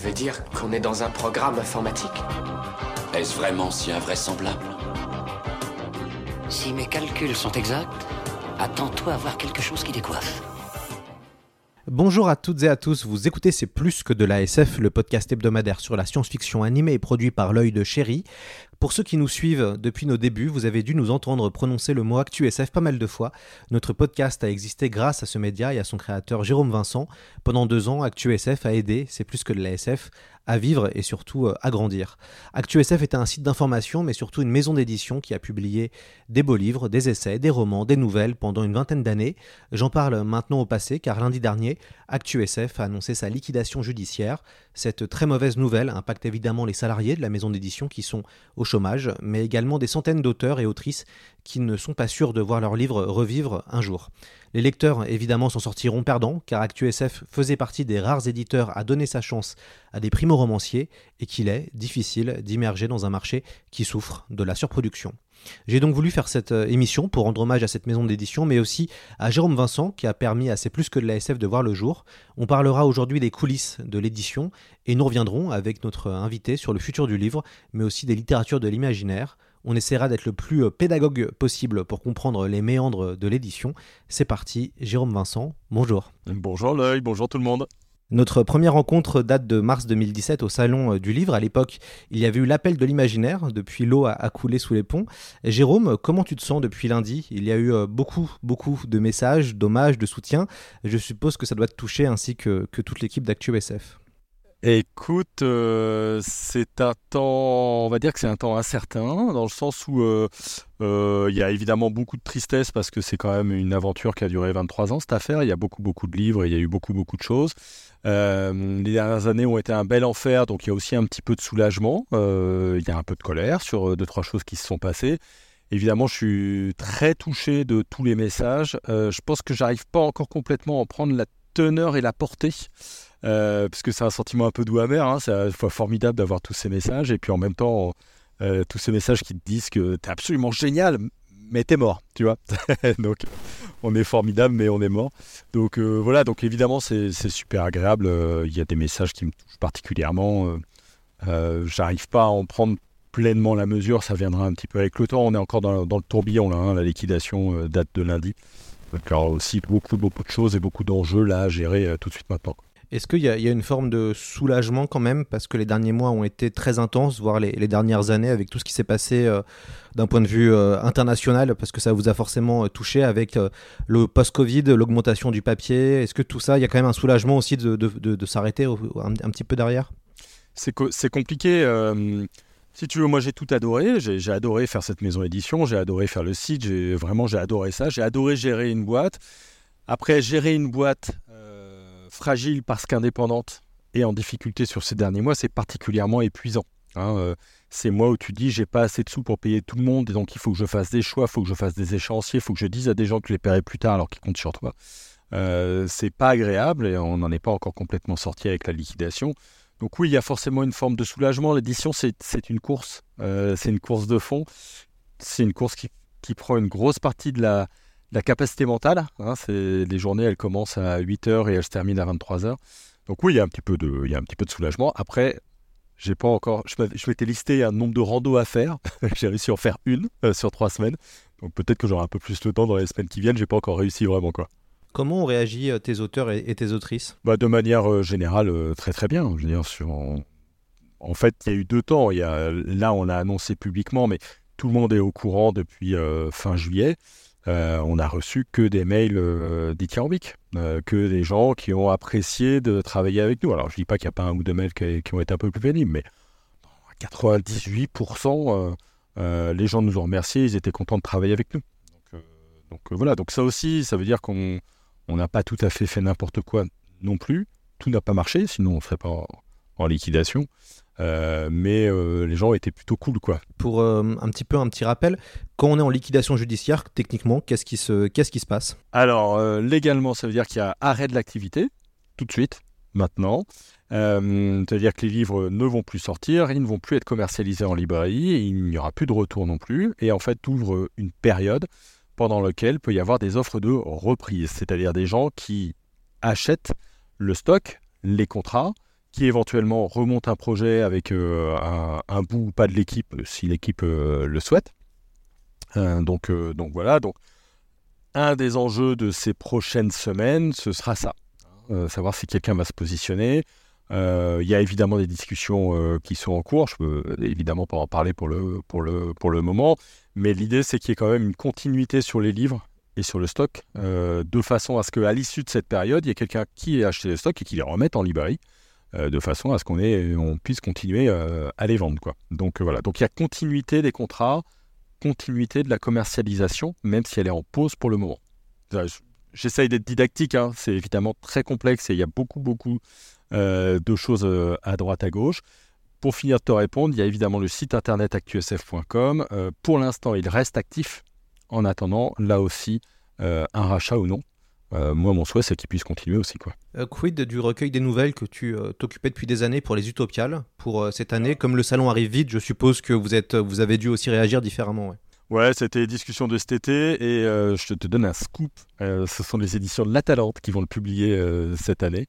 Tu veux dire qu'on est dans un programme informatique Est-ce vraiment si invraisemblable Si mes calculs sont exacts, attends-toi à voir quelque chose qui décoiffe. Bonjour à toutes et à tous, vous écoutez C'est plus que de la SF, le podcast hebdomadaire sur la science-fiction animée et produit par l'œil de chéri. Pour ceux qui nous suivent depuis nos débuts, vous avez dû nous entendre prononcer le mot ActuSF pas mal de fois. Notre podcast a existé grâce à ce média et à son créateur Jérôme Vincent. Pendant deux ans, ActuSF a aidé, c'est plus que de la SF, à vivre et surtout euh, à grandir. ActuSF est un site d'information mais surtout une maison d'édition qui a publié des beaux livres, des essais, des romans, des nouvelles pendant une vingtaine d'années. J'en parle maintenant au passé car lundi dernier, ActuSF a annoncé sa liquidation judiciaire. Cette très mauvaise nouvelle impacte évidemment les salariés de la maison d'édition qui sont au chômage, mais également des centaines d'auteurs et autrices qui ne sont pas sûrs de voir leurs livres revivre un jour. Les lecteurs, évidemment, s'en sortiront perdants, car ActuSF faisait partie des rares éditeurs à donner sa chance à des primo-romanciers, et qu'il est difficile d'immerger dans un marché qui souffre de la surproduction. J'ai donc voulu faire cette euh, émission pour rendre hommage à cette maison d'édition, mais aussi à Jérôme Vincent, qui a permis à C'est plus que de la SF de voir le jour. On parlera aujourd'hui des coulisses de l'édition, et nous reviendrons avec notre invité sur le futur du livre, mais aussi des littératures de l'imaginaire. On essaiera d'être le plus euh, pédagogue possible pour comprendre les méandres de l'édition. C'est parti, Jérôme Vincent, bonjour. Bonjour l'œil, bonjour tout le monde. Notre première rencontre date de mars 2017 au Salon euh, du Livre. À l'époque, il y avait eu l'appel de l'imaginaire, depuis l'eau a coulé sous les ponts. Jérôme, comment tu te sens depuis lundi? Il y a eu euh, beaucoup, beaucoup de messages, d'hommages, de soutien. Je suppose que ça doit te toucher ainsi que, que toute l'équipe d'ActuSF. Écoute, euh, c'est un temps, on va dire que c'est un temps incertain, dans le sens où euh, il y a évidemment beaucoup de tristesse parce que c'est quand même une aventure qui a duré 23 ans, cette affaire. Il y a beaucoup, beaucoup de livres, il y a eu beaucoup, beaucoup de choses. les dernières années ont été un bel enfer, donc il y a aussi un petit peu de soulagement. il y a un peu de colère sur deux, trois choses qui se sont passées. Évidemment, je suis très touché de tous les messages. je pense que j'arrive pas encore complètement à en prendre la teneur et la portée. Euh, parce que c'est un sentiment un peu doux amer. Hein. C'est formidable d'avoir tous ces messages et puis en même temps, euh, tous ces messages qui te disent que t'es absolument génial, mais t'es mort, tu vois. donc, on est formidable, mais on est mort. Donc euh, voilà, donc évidemment, c'est super agréable. Il y a des messages qui me touchent particulièrement. J'arrive pas à en prendre pleinement la mesure, ça viendra un petit peu avec le temps. On est encore dans, le tourbillon, là, hein. la liquidation date de lundi. Donc, il y aura aussi beaucoup, beaucoup de choses et beaucoup d'enjeux là à gérer tout de suite maintenant. Est-ce qu'il y, y, a une forme de soulagement quand même Parce que les derniers mois ont été très intenses, voire les, dernières années, avec tout ce qui s'est passé euh, d'un point de vue euh, international, parce que ça vous a forcément euh, touché avec le post-Covid, l'augmentation du papier? Est-ce que tout ça, il y a quand même un soulagement aussi de, s'arrêter un, un, petit peu derrière? C'est compliqué. Si tu veux, moi j'ai tout adoré. J'ai adoré faire cette maison édition, j'ai adoré faire le site, vraiment j'ai adoré ça. J'ai adoré gérer une boîte. Après, gérer une boîte fragile parce qu'indépendante et en difficulté sur ces derniers mois, c'est particulièrement épuisant. Hein, euh, c'est moi où tu dis j'ai pas assez de sous pour payer tout le monde et donc il faut que je fasse des choix, il faut que je fasse des échéanciers, il faut que je dise à des gens que je les paierai plus tard alors qu'ils comptent sur toi. Euh, c'est pas agréable et on n'en est pas encore complètement sorti avec la liquidation. Donc oui, il y a forcément une forme de soulagement. L'édition, c'est une course, euh, c'est une course de fond, c'est une course qui, qui, prend une grosse partie de la, la capacité mentale. Hein, c'est, les journées, elles commencent à 8h et elles se terminent à 23h. Donc oui, il y a un petit peu de, il y a un petit peu de soulagement. Après, j'ai pas encore, je, m'étais listé un nombre de randos à faire. j'ai réussi à en faire une euh, sur trois semaines. Donc peut-être que j'aurai un peu plus de temps dans les semaines qui viennent. J'ai pas encore réussi vraiment quoi. Comment ont réagi euh, tes auteurs et, tes autrices? Bah, De manière euh, générale, très très bien. Je veux dire, sur, en, fait, il y a eu deux temps. Il y a, là, on a annoncé publiquement, mais tout le monde est au courant depuis fin juillet. Euh, on n'a reçu que des mails euh, euh, que des gens qui ont apprécié de travailler avec nous. Alors je dis pas qu'il n'y a pas un ou deux mails qui, ont été un peu plus pénibles, mais 98%, euh, les gens nous ont remerciés, ils étaient contents de travailler avec nous. Donc, voilà, donc ça aussi, ça veut dire qu'on n'a pas tout à fait fait n'importe quoi non plus. Tout n'a pas marché, sinon on ne serait pas en liquidation. Euh, mais euh, les gens étaient plutôt cool, quoi. Pour euh, un petit peu un petit rappel, quand on est en liquidation judiciaire, techniquement, qu'est-ce qui se, qu'est-ce qui se passe? Alors, euh, légalement, ça veut dire qu'il y a arrêt de l'activité, tout de suite, maintenant. Euh, C'est-à-dire que les livres ne vont plus sortir, ils ne vont plus être commercialisés en librairie, et il n'y aura plus de retour non plus. Et en fait, ouvre une période pendant laquelle peut y avoir des offres de reprise, c'est-à-dire des gens qui achètent le stock, les contrats, qui éventuellement remontent un projet avec euh, un, bout ou pas de l'équipe, si l'équipe euh, le souhaite. Euh, donc, euh, donc voilà, donc un des enjeux de ces prochaines semaines, ce sera ça. Euh, savoir si quelqu'un va se positionner. Euh, Il y a évidemment des discussions euh, qui sont en cours. Je peux évidemment pas en parler pour le, pour le, pour le moment. Mais l'idée, c'est qu'il y ait quand même une continuité sur les livres et sur le stock, euh, de façon à ce qu'à l'issue de cette période, il y ait quelqu'un qui ait acheté les stocks et qui les remette en librairie, euh, de façon à ce qu'on on puisse continuer euh, à les vendre. Quoi. Donc euh, voilà, donc il y a continuité des contrats, continuité de la commercialisation, même si elle est en pause pour le moment. J'essaye d'être didactique, hein. c'est évidemment très complexe et il y a beaucoup, beaucoup euh, de choses euh, à droite, à gauche. Pour finir de te répondre, il y a évidemment le site internet actusf.com. Euh, pour l'instant, il reste actif en attendant, là aussi, euh, un rachat ou non. Euh, moi, mon souhait, c'est qu'il puisse continuer aussi. Quoi. Euh, Quid du recueil des nouvelles que tu euh, t'occupais depuis des années pour les Utopiales pour euh, cette année Comme le salon arrive vite, je suppose que vous, êtes, vous avez dû aussi réagir différemment. ouais. Ouais, c'était discussion de cet été et euh, je te donne un scoop. Euh, ce sont les éditions de La Talente qui vont le publier euh, cette année.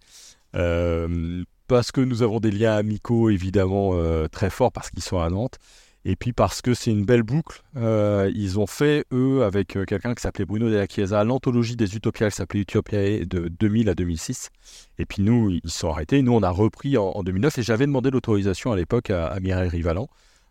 Euh, parce que nous avons des liens amicaux évidemment euh, très forts parce qu'ils sont à Nantes. Et puis parce que c'est une belle boucle. Euh, ils ont fait, eux, avec euh, quelqu'un qui s'appelait Bruno Della Chiesa, l'anthologie des Utopias qui s'appelait Utopiae de 2000 à 2006. Et puis nous, ils sont arrêtés. Nous, on a repris en, en 2009 et j'avais demandé l'autorisation à l'époque à, Mireille Rivalan.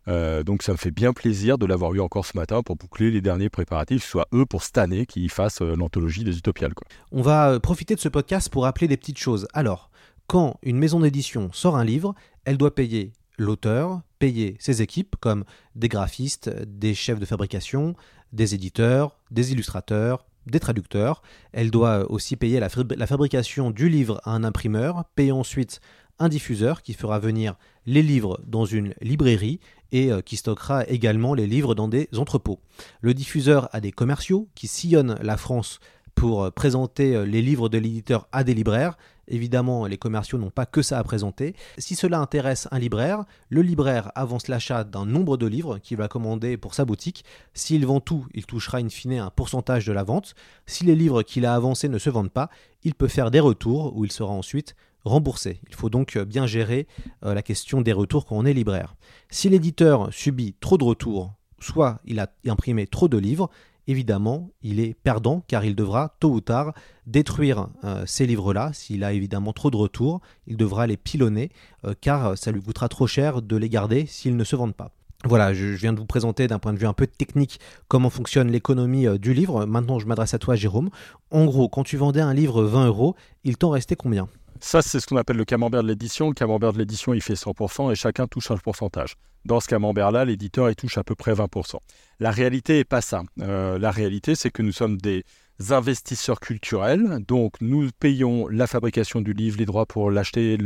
Euh, donc ça me fait bien plaisir de l'avoir eu encore ce matin pour boucler les derniers préparatifs, soit eux pour cette année qui fassent euh, l'anthologie des Utopiales. Quoi. On va profiter de ce podcast pour rappeler des petites choses. Alors, quand une maison d'édition sort un livre, elle doit payer l'auteur, payer ses équipes comme des graphistes, des chefs de fabrication, des éditeurs, des illustrateurs, des traducteurs. Elle doit aussi payer la, fabri- la fabrication du livre à un imprimeur, payer ensuite un diffuseur qui fera venir les livres dans une librairie et euh, qui stockera également les livres dans des entrepôts. Le diffuseur a des commerciaux qui sillonnent la France pour euh, présenter euh, les livres de l'éditeur à des libraires. Évidemment, les commerciaux n'ont pas que ça à présenter. Si cela intéresse un libraire, le libraire avance l'achat d'un nombre de livres qu'il va commander pour sa boutique. S'il vend tout, il touchera in fine un pourcentage de la vente. Si les livres qu'il a avancés ne se vendent pas, il peut faire des retours où il sera ensuite remboursé. Il faut donc bien gérer euh, la question des retours quand on est libraire. Si l'éditeur subit trop de retours, soit il a imprimé trop de livres, évidemment, il est perdant car il devra tôt ou tard détruire euh, ces livres-là. S'il a évidemment trop de retours, il devra les pilonner euh, car ça lui coûtera trop cher de les garder s'ils ne se vendent pas. Voilà, je, viens de vous présenter d'un point de vue un peu technique comment fonctionne l'économie euh, du livre. Maintenant, je m'adresse à toi, Jérôme. En gros, quand tu vendais un livre 20 euros, il t'en restait combien? Ça, c'est ce qu'on appelle le camembert de l'édition. Le camembert de l'édition, il fait 100% et chacun touche un pourcentage. Dans ce camembert-là, l'éditeur, il touche à peu près 20%. La réalité n'est pas ça. Euh, la réalité, c'est que nous sommes des investisseurs culturels. Donc, nous payons la fabrication du livre, les droits pour l'acheter,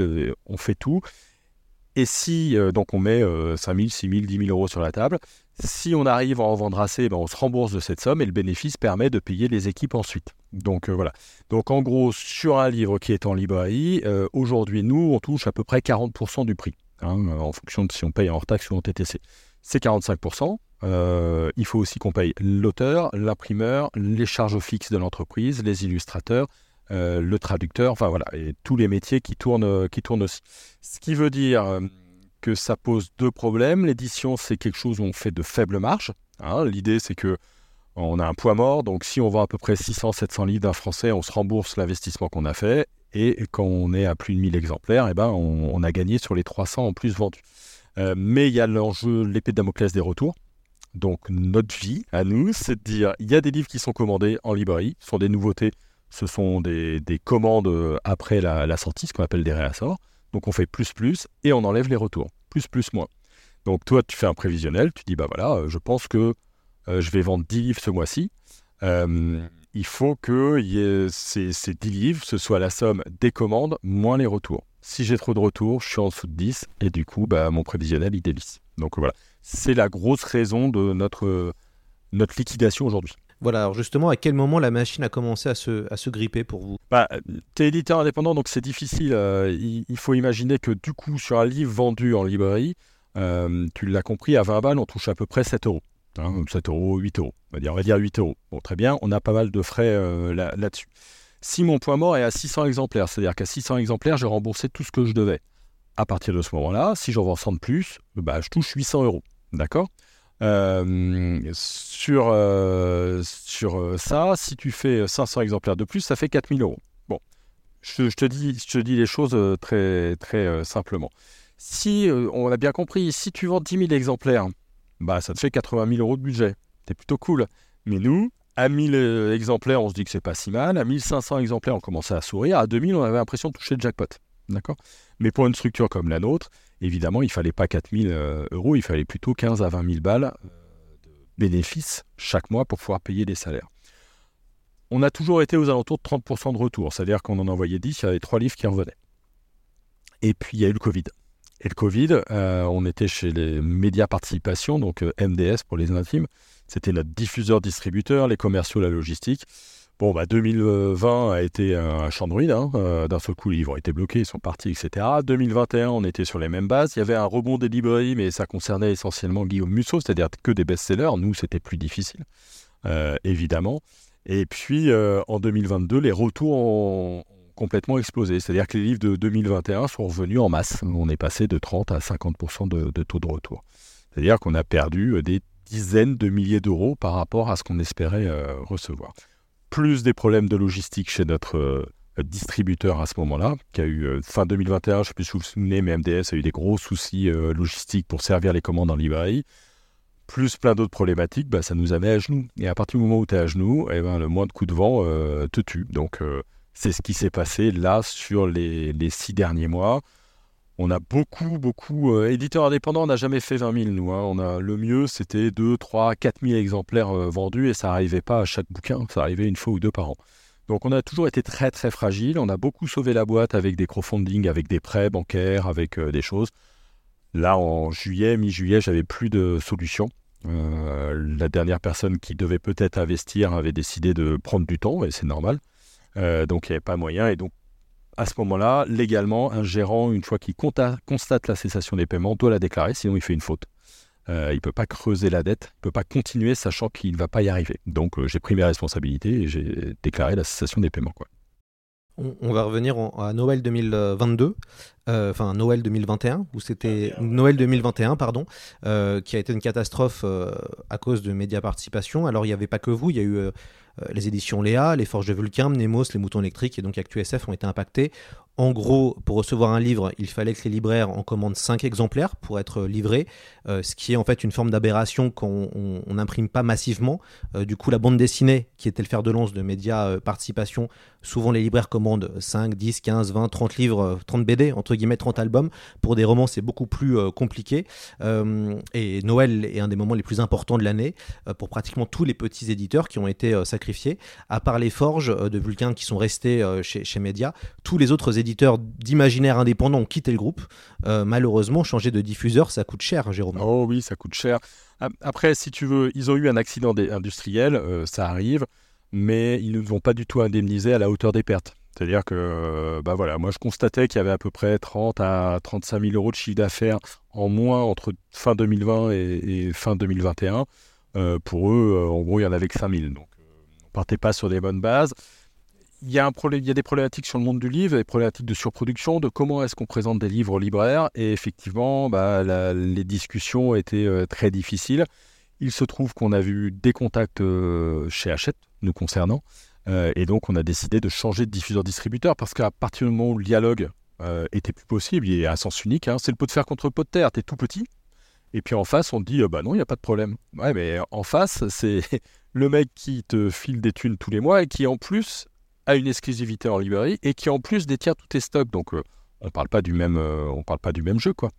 on fait tout. Et si, euh, donc on met euh, 5 000, 6 000, 10 000 euros sur la table, si on arrive à en vendre assez, ben, on se rembourse de cette somme et le bénéfice permet de payer les équipes ensuite. Donc euh, voilà. Donc en gros, sur un livre qui est en librairie, euh, aujourd'hui, nous, on touche à peu près 40% du prix, hein, en fonction de si on paye en hors taxe ou en TTC. C'est 45%. Euh, il faut aussi qu'on paye l'auteur, l'imprimeur, les charges fixes de l'entreprise, les illustrateurs, le traducteur, enfin voilà, et tous les métiers qui tournent, qui tournent aussi. Ce qui veut dire que ça pose deux problèmes. L'édition, c'est quelque chose où on fait de faibles marges. hein. L'idée, c'est que on a un poids mort, donc si on vend à peu près 600-700 livres d'un français, on se rembourse l'investissement qu'on a fait. Et quand on est à plus de 1000 exemplaires, eh ben, on, a gagné sur les 300 en plus vendus. Euh, mais il y a l'enjeu, l'épée de Damoclès des retours. Donc notre vie, à nous, c'est de dire, il y a des livres qui sont commandés en librairie, ce sont des nouveautés, ce sont des, des commandes euh, après la sortie, ce qu'on appelle des réassorts. Donc on fait plus plus et on enlève les retours. Plus plus moins. Donc toi, tu fais un prévisionnel, tu dis, bah voilà, euh, je pense que euh, je vais vendre 10 livres ce mois-ci. Euh, il faut que y ait ces, ces 10 livres, ce soit la somme des commandes moins les retours. Si j'ai trop de retours, je suis en dessous de 10 et du coup, bah, mon prévisionnel, il dévisse. Donc voilà, c'est la grosse raison de notre, notre liquidation aujourd'hui. Voilà, alors justement, à quel moment la machine a commencé à se, à se gripper pour vous? Bah, Tu es éditeur indépendant, donc c'est difficile. Euh, il, faut imaginer que du coup, sur un livre vendu en librairie, euh, tu l'as compris, à 20 balles, on touche à peu près 7 euros. Hein, 7 euros, 8 euros. On va dire, on va dire 8 euros. Bon, très bien, on a pas mal de frais euh, là, là-dessus. si mon point mort est à 600 exemplaires, c'est-à-dire qu'à 600 exemplaires, j'ai remboursé tout ce que je devais. À partir de ce moment-là, si j'en vends 100 de plus, bah, je touche 800 euros. D'accord? Euh, sur, euh, sur euh, ça, si tu fais 500 exemplaires de plus, ça fait 4000 euros. Bon, je, te dis, je te dis les choses très, très simplement. Si, on a bien compris, si tu vends 10 000 exemplaires, bah, ça te fait 80 000 euros de budget. C'est plutôt cool. Mais nous, à 1000 exemplaires, on se dit que c'est pas si mal. À 1500 exemplaires, on commençait à sourire. À 2000, on avait l'impression de toucher le jackpot. D'accord? Mais pour une structure comme la nôtre, évidemment, il ne fallait pas 4000 euh, euros, il fallait plutôt 15 à 20 000 balles euh, de bénéfices chaque mois pour pouvoir payer des salaires. On a toujours été aux alentours de 30% de retour, c'est-à-dire qu'on en envoyait 10, il y avait 3 livres qui revenaient. Et puis il y a eu le Covid. Et le Covid, euh, on était chez les médias participation, donc MDS pour les intimes. C'était notre diffuseur-distributeur, les commerciaux, la logistique. Bon, bah 2020 a été un champ de ruine. Hein. Euh, d'un seul coup, les livres ont été bloqués, ils sont partis, etc. 2021, on était sur les mêmes bases. Il y avait un rebond des librairies, mais ça concernait essentiellement Guillaume Musso, c'est-à-dire que des best-sellers. Nous, c'était plus difficile, euh, évidemment. Et puis, euh, en 2022, les retours ont complètement explosé. C'est-à-dire que les livres de 2021 sont revenus en masse. On est passé de 30 à 50% de, de taux de retour. C'est-à-dire qu'on a perdu des dizaines de milliers d'euros par rapport à ce qu'on espérait recevoir plus des problèmes de logistique chez notre euh, distributeur à ce moment-là, qui a eu euh, fin 2021, je ne sais plus si vous vous souvenez, mais MDS a eu des gros soucis euh, logistiques pour servir les commandes en librairie, plus plein d'autres problématiques, bah, ça nous a mis à genoux. Et à partir du moment où tu es à genoux, eh ben, le moins de coups de vent te tue. Donc c'est ce qui s'est passé là sur les six derniers mois. On a beaucoup, beaucoup. Euh, éditeurs indépendants, on n'a jamais fait 20 000, nous. Hein. On a, le mieux, c'était 2, 3, 4 000 exemplaires euh, vendus et ça n'arrivait pas à chaque bouquin. Ça arrivait une fois ou deux par an. Donc, on a toujours été très, très fragile. On a beaucoup sauvé la boîte avec des crowdfunding, avec des prêts bancaires, avec euh, des choses. Là, en juillet, mi-juillet, j'avais plus de solutions. la dernière personne qui devait peut-être investir avait décidé de prendre du temps, et c'est normal. donc, il n'y avait pas moyen. Et donc, à ce moment-là, légalement, un gérant, une fois qu'il constate la cessation des paiements, doit la déclarer, sinon il fait une faute. Euh, il ne peut pas creuser la dette, il ne peut pas continuer sachant qu'il ne va pas y arriver. Donc euh, j'ai pris mes responsabilités et j'ai déclaré la cessation des paiements. On, va revenir à Noël 2022, euh, enfin Noël 2021, où c'était Noël 2021, pardon, qui a été une catastrophe à cause de média participation. Alors il n'y avait pas que vous, il y a eu les éditions Léa, les Forges de Vulcain, Nemos, les Moutons électriques et donc ActuSF ont été impactés. En gros, pour recevoir un livre, il fallait que les libraires en commandent 5 exemplaires pour être livrés, euh, ce qui est en fait une forme d'aberration quand on n'imprime pas massivement. Euh, du coup, la bande dessinée, qui était le fer de lance de médias euh, participation, souvent les libraires commandent 5, 10, 15, 20, 30 livres, 30 BD, entre guillemets 30 albums. Pour des romans, c'est beaucoup plus compliqué. et Noël est un des moments les plus importants de l'année pour pratiquement tous les petits éditeurs qui ont été sacrifiés. À part les forges de Vulcain qui sont restés chez, chez Média, tous les autres éditeurs d'imaginaire indépendants ont quitté le groupe. Euh, malheureusement, changer de diffuseur, ça coûte cher, Jérôme. Oh oui, ça coûte cher. Après, si tu veux, ils ont eu un accident industriel, euh, ça arrive, mais ils ne vont pas du tout indemniser à la hauteur des pertes. C'est-à-dire que, euh, bah voilà, moi je constatais qu'il y avait à peu près 30 à 35 000 euros de chiffre d'affaires en moins entre fin 2020 et, fin 2021. pour eux, en gros, il y en avait que 5 000. Donc, on partait pas sur des bonnes bases il y, a des problématiques sur le monde du livre, des problématiques de surproduction, de comment est-ce qu'on présente des livres libraires. Et effectivement, bah, les discussions étaient euh, très difficiles. Il se trouve qu'on a vu des contacts euh, chez Hachette, nous concernant. Euh, et donc, on a décidé de changer de diffuseur-distributeur parce qu'à partir du moment où le dialogue était plus possible, il est à sens unique. Hein, c'est le pot de fer contre pot de terre. Tu es tout petit. Et puis en face, on dit, bah non, il n'y a pas de problème. Ouais, mais en face, c'est le mec qui te file des thunes tous les mois et qui en plus a une exclusivité en librairie et qui en plus détient tous tes stocks. Donc euh, on parle pas euh, parle pas du même jeu quoi.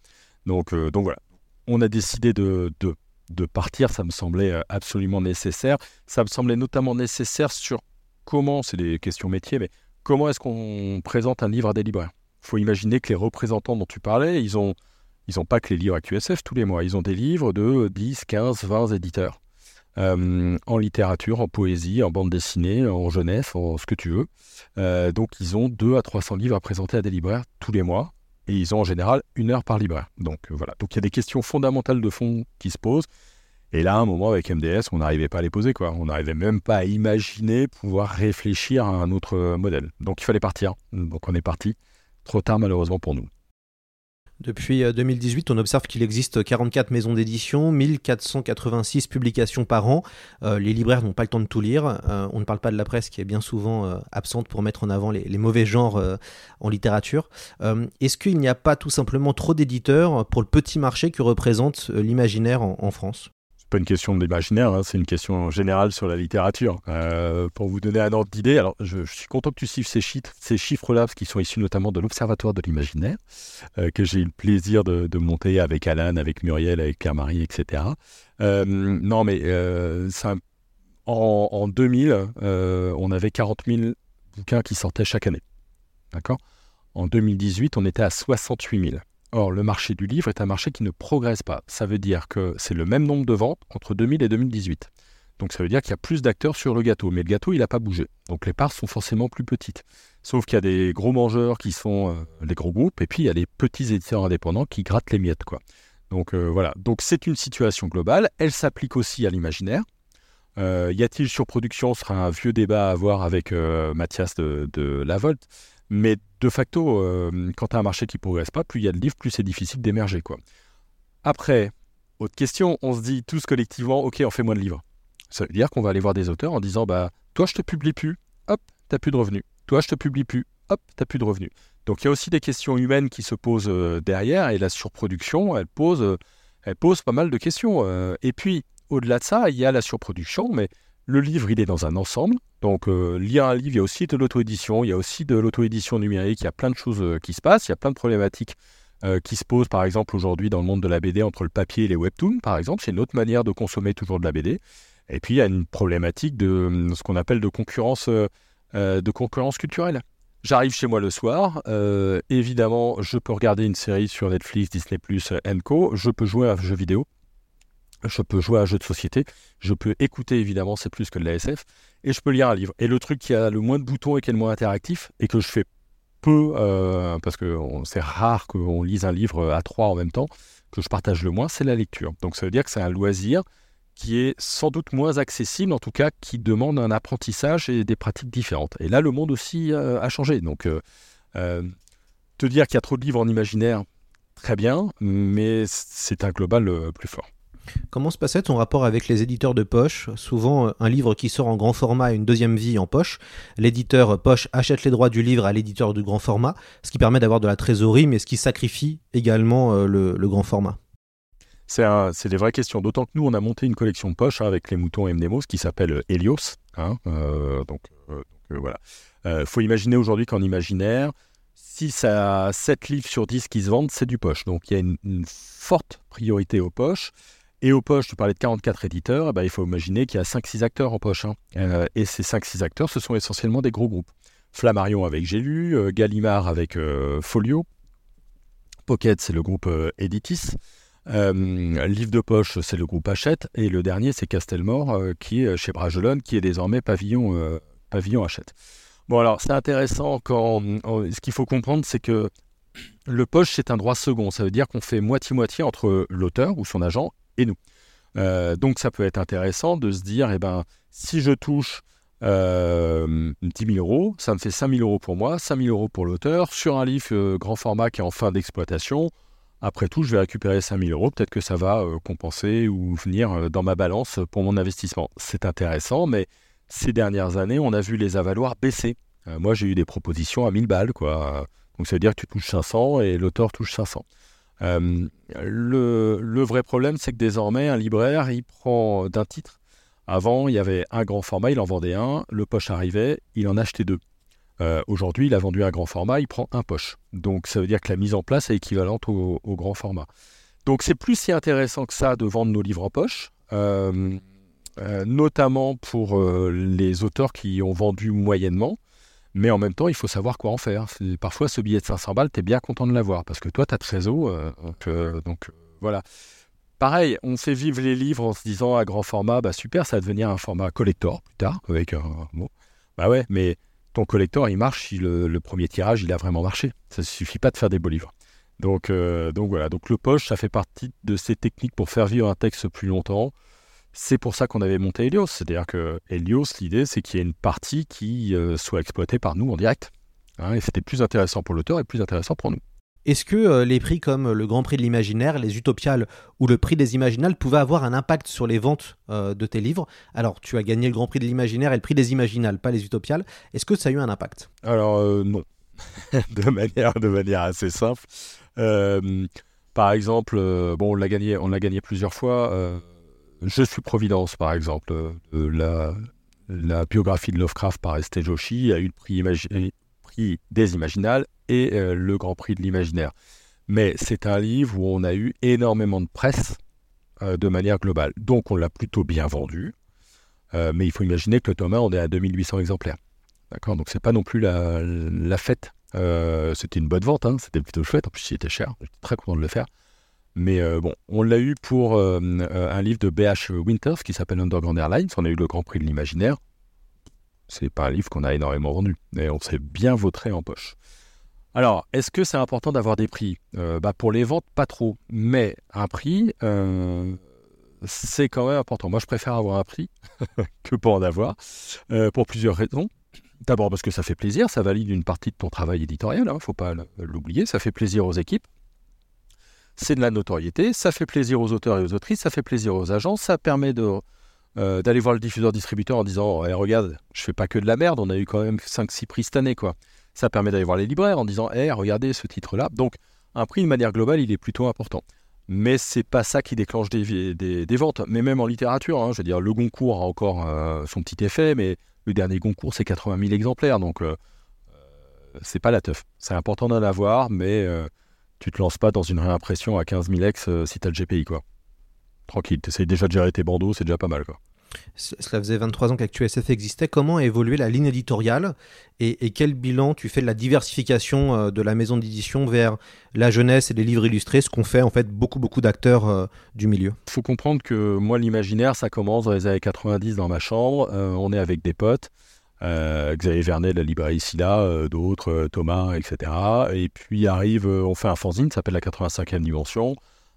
Donc euh, donc voilà, on a décidé de, de, de partir. Ça me semblait absolument nécessaire. Ça me semblait notamment nécessaire sur comment, c'est des questions métiers, mais comment est-ce qu'on présente un livre à des libraires? Faut imaginer que les représentants dont tu parlais, ils ils ont pas que les livres AQSF tous les mois. Ils ont des livres de 10, 15, 20 éditeurs. Euh, en littérature, en poésie, en bande dessinée, en jeunesse, en ce que tu veux. Euh, donc ils ont 2 à 300 livres à présenter à des libraires tous les mois. Et ils ont en général une heure par libraire. Donc euh, voilà. Donc il y a des questions fondamentales de fond qui se posent. Et là, à un moment, avec MDS, on n'arrivait pas à les poser. Quoi. On n'arrivait même pas à imaginer pouvoir réfléchir à un autre modèle. Donc il fallait partir. Donc on est parti. Trop tard malheureusement pour nous. Depuis 2018, euh, on observe qu'il existe 44 maisons d'édition, 1486 publications par an. Euh, les libraires n'ont pas le temps de tout lire. Euh, on ne parle pas de la presse qui est bien souvent absente pour mettre en avant les, mauvais genres en littérature. Est-ce qu'il n'y a pas tout simplement trop d'éditeurs pour le petit marché que représente l'imaginaire en France? Pas une question d'imaginaire, hein, c'est une question générale sur la littérature. Euh, pour vous donner un ordre d'idée, alors je, suis content que tu suives ces, chiffres, ces chiffres-là, parce qu'ils sont issus notamment de l'Observatoire de l'imaginaire, euh, que j'ai eu le plaisir de, monter avec Alan, avec Muriel, avec Claire-Marie, etc. Euh, non, mais en, en, 2000, on avait 40 000 bouquins qui sortaient chaque année. D'accord? En 2018, on était à 68 000. Or, le marché du livre est un marché qui ne progresse pas. Ça veut dire que c'est le même nombre de ventes entre 2000 et 2018. Donc ça veut dire qu'il y a plus d'acteurs sur le gâteau, mais le gâteau, il n'a pas bougé. Donc les parts sont forcément plus petites. Sauf qu'il y a des gros mangeurs qui sont euh, les gros groupes, et puis il y a des petits éditeurs indépendants qui grattent les miettes. Quoi. Donc euh, voilà, donc c'est une situation globale, elle s'applique aussi à l'imaginaire. Euh, y a-t-il surproduction? Ce sera un vieux débat à avoir avec Mathias de, de Lavolte. Mais de facto, euh, quand tu as un marché qui ne progresse pas, plus il y a de livres, plus c'est difficile d'émerger. quoi. Après, autre question, on se dit tous collectivement, ok, on fait moins de livres. Ça veut dire qu'on va aller voir des auteurs en disant, bah, toi je te publie plus, hop, t'as plus de revenus. Toi je te publie plus, hop, t'as plus de revenus. Donc il y a aussi des questions humaines qui se posent euh, derrière, et la surproduction, elle pose, euh, elle pose pas mal de questions. et puis, au-delà de ça, il y a la surproduction, mais le livre, il est dans un ensemble. Donc, euh, lire un livre, il y a aussi de l'auto-édition, il y a aussi de l'auto-édition numérique, il y a plein de choses euh, qui se passent, il y a plein de problématiques euh, qui se posent, par exemple, aujourd'hui dans le monde de la BD entre le papier et les webtoons, par exemple. C'est une autre manière de consommer toujours de la BD. Et puis, il y a une problématique de, ce qu'on appelle de concurrence, de concurrence culturelle. J'arrive chez moi le soir, évidemment, je peux regarder une série sur Netflix, Disney+, Co. Je peux jouer à un jeu vidéo je peux jouer à un jeu de société, je peux écouter évidemment, c'est plus que de la SF, et je peux lire un livre. Et le truc qui a le moins de boutons et qui est le moins interactif, et que je fais peu, euh, parce que c'est rare qu'on lise un livre à trois en même temps, que je partage le moins, c'est la lecture. Donc ça veut dire que c'est un loisir qui est sans doute moins accessible, en tout cas qui demande un apprentissage et des pratiques différentes. Et là, le monde aussi euh, a changé. Donc euh, te dire qu'il y a trop de livres en imaginaire, très bien, mais c'est un global plus fort. Comment se passait ton rapport avec les éditeurs de poche? Souvent, un livre qui sort en grand format a une deuxième vie en poche. L'éditeur poche achète les droits du livre à l'éditeur du grand format, ce qui permet d'avoir de la trésorerie, mais ce qui sacrifie également euh, le, grand format. C'est des vraies questions. D'autant que nous, on a monté une collection de poche avec les moutons MDMOS qui s'appelle euh, Helios. Hein, euh, donc, voilà. Il faut imaginer aujourd'hui qu'en imaginaire, 6 à 7 livres sur 10 qui se vendent, c'est du poche. Donc il y a une forte priorité aux poches. Et aux poches, tu parlais de 44 éditeurs, eh ben, il faut imaginer qu'il y a 5-6 acteurs en poche. Hein. Euh, et ces 5-6 acteurs, ce sont essentiellement des gros groupes. Flammarion avec J'ai euh, Gallimard avec euh, Folio, Pocket, c'est le groupe Editis. Livre de poche, c'est le groupe Hachette. Et le dernier, c'est Castelmore, qui est chez Bragelonne, qui est désormais Pavillon, Pavillon Hachette. Bon, alors, c'est intéressant quand. ce qu'il faut comprendre, c'est que le poche, c'est un droit second. Ça veut dire qu'on fait moitié-moitié entre l'auteur ou son agent et nous. Euh, donc ça peut être intéressant de se dire, eh ben, si je touche euh, 10 000 euros, ça me fait 5 000 euros pour moi, 5 000 euros pour l'auteur, sur un livre euh, grand format qui est en fin d'exploitation. Après tout, je vais récupérer 5 000 euros, peut-être que ça va euh, compenser ou venir dans ma balance pour mon investissement. C'est intéressant, mais ces dernières années, on a vu les avaloirs baisser. moi, j'ai eu des propositions à 1000 balles, quoi. Donc ça veut dire que tu touches 500 et l'auteur touche 500. Euh, le, vrai problème, c'est que désormais, un libraire, il prend d'un titre. Avant, il y avait un grand format, il en vendait un, le poche arrivait, il en achetait deux. Euh, aujourd'hui, il a vendu un grand format, il prend un poche. Donc ça veut dire que la mise en place est équivalente au, grand format. Donc c'est plus si intéressant que ça de vendre nos livres en poche, euh, notamment pour les auteurs qui ont vendu moyennement. Mais en même temps, il faut savoir quoi en faire. Parfois, ce billet de 500 balles, tu es bien content de l'avoir parce que toi, tu as de réseau. euh, donc, euh, euh, voilà. Pareil, on fait vivre les livres en se disant à grand format, bah super, ça va devenir un format collector plus tard. Avec un, bon. Bah ouais, mais ton collector, il marche si le, premier tirage, il a vraiment marché. Ça ne suffit pas de faire des beaux livres. Donc, donc voilà, donc le poche, ça fait partie de ces techniques pour faire vivre un texte plus longtemps. C'est pour ça qu'on avait monté Helios. C'est-à-dire que Helios, l'idée, c'est qu'il y ait une partie qui euh, soit exploitée par nous en direct. Hein, et c'était plus intéressant pour l'auteur et plus intéressant pour nous. Est-ce que euh, les prix comme le Grand Prix de l'Imaginaire, les Utopiales ou le Prix des Imaginales pouvaient avoir un impact sur les ventes euh, de tes livres? Alors, tu as gagné le Grand Prix de l'Imaginaire et le Prix des Imaginales, pas les Utopiales. Est-ce que ça a eu un impact? Alors euh, non, de manière de manière assez simple. Euh, par exemple, bon, on l'a gagné, on l'a gagné plusieurs fois. Je suis Providence, par exemple, la, biographie de Lovecraft par Esté Joshi a eu le prix, des Imaginales et euh, le Grand Prix de l'Imaginaire. Mais c'est un livre où on a eu énormément de presse euh, de manière globale. Donc on l'a plutôt bien vendu. Euh, mais il faut imaginer que le Thomas, on est à 2800 exemplaires. D'accord? Donc c'est pas non plus la, fête. C'était une bonne vente, hein, c'était plutôt chouette. En plus, il était cher. J'étais très content de le faire. Mais euh, bon, on l'a eu pour euh, euh, un livre de B.H. Winters qui s'appelle Underground Airlines. On a eu le Grand Prix de l'Imaginaire. C'est pas un livre qu'on a énormément vendu. Et on s'est bien vautré en poche. Alors, est-ce que c'est important d'avoir des prix? Bah, Pour les ventes, pas trop. Mais un prix, c'est quand même important. Moi, je préfère avoir un prix que pas en avoir, pour plusieurs raisons. D'abord parce que ça fait plaisir, ça valide une partie de ton travail éditorial, il ne faut pas l'oublier, ça fait plaisir aux équipes. C'est de la notoriété, ça fait plaisir aux auteurs et aux autrices, ça fait plaisir aux agents, ça permet euh, d'aller voir le diffuseur-distributeur en disant Eh, Regarde, je fais pas que de la merde, on a eu quand même 5-6 prix cette année. quoi. Ça permet d'aller voir les libraires en disant Eh, regardez ce titre-là. Donc, un prix de manière globale, il est plutôt important. Mais c'est pas ça qui déclenche des, ventes. Mais même en littérature, hein, je veux dire, le Goncourt a encore euh, son petit effet, mais le dernier Goncourt, c'est 80 000 exemplaires. Donc, euh, euh, c'est pas la teuf. C'est important d'en avoir, mais tu te lances pas dans une réimpression à 15 000 ex euh, si t'as le GPI, quoi. Tranquille, t'essayes déjà de gérer tes bandeaux, c'est déjà pas mal, quoi. Cela faisait 23 ans qu'ActuSF existait. Comment a évolué la ligne éditoriale et, et quel bilan tu fais de la diversification euh, de la maison d'édition vers la jeunesse et les livres illustrés, ce qu'ont fait en fait beaucoup beaucoup d'acteurs euh, du milieu? Faut comprendre que moi, l'imaginaire, ça commence dans les années 90 dans ma chambre. Euh, on est avec des potes. Euh, Xavier Vernet la librairie Silla, euh, d'autres, euh, Thomas, etc. Et puis arrive, on fait un fanzine, ça s'appelle la 85e dimension.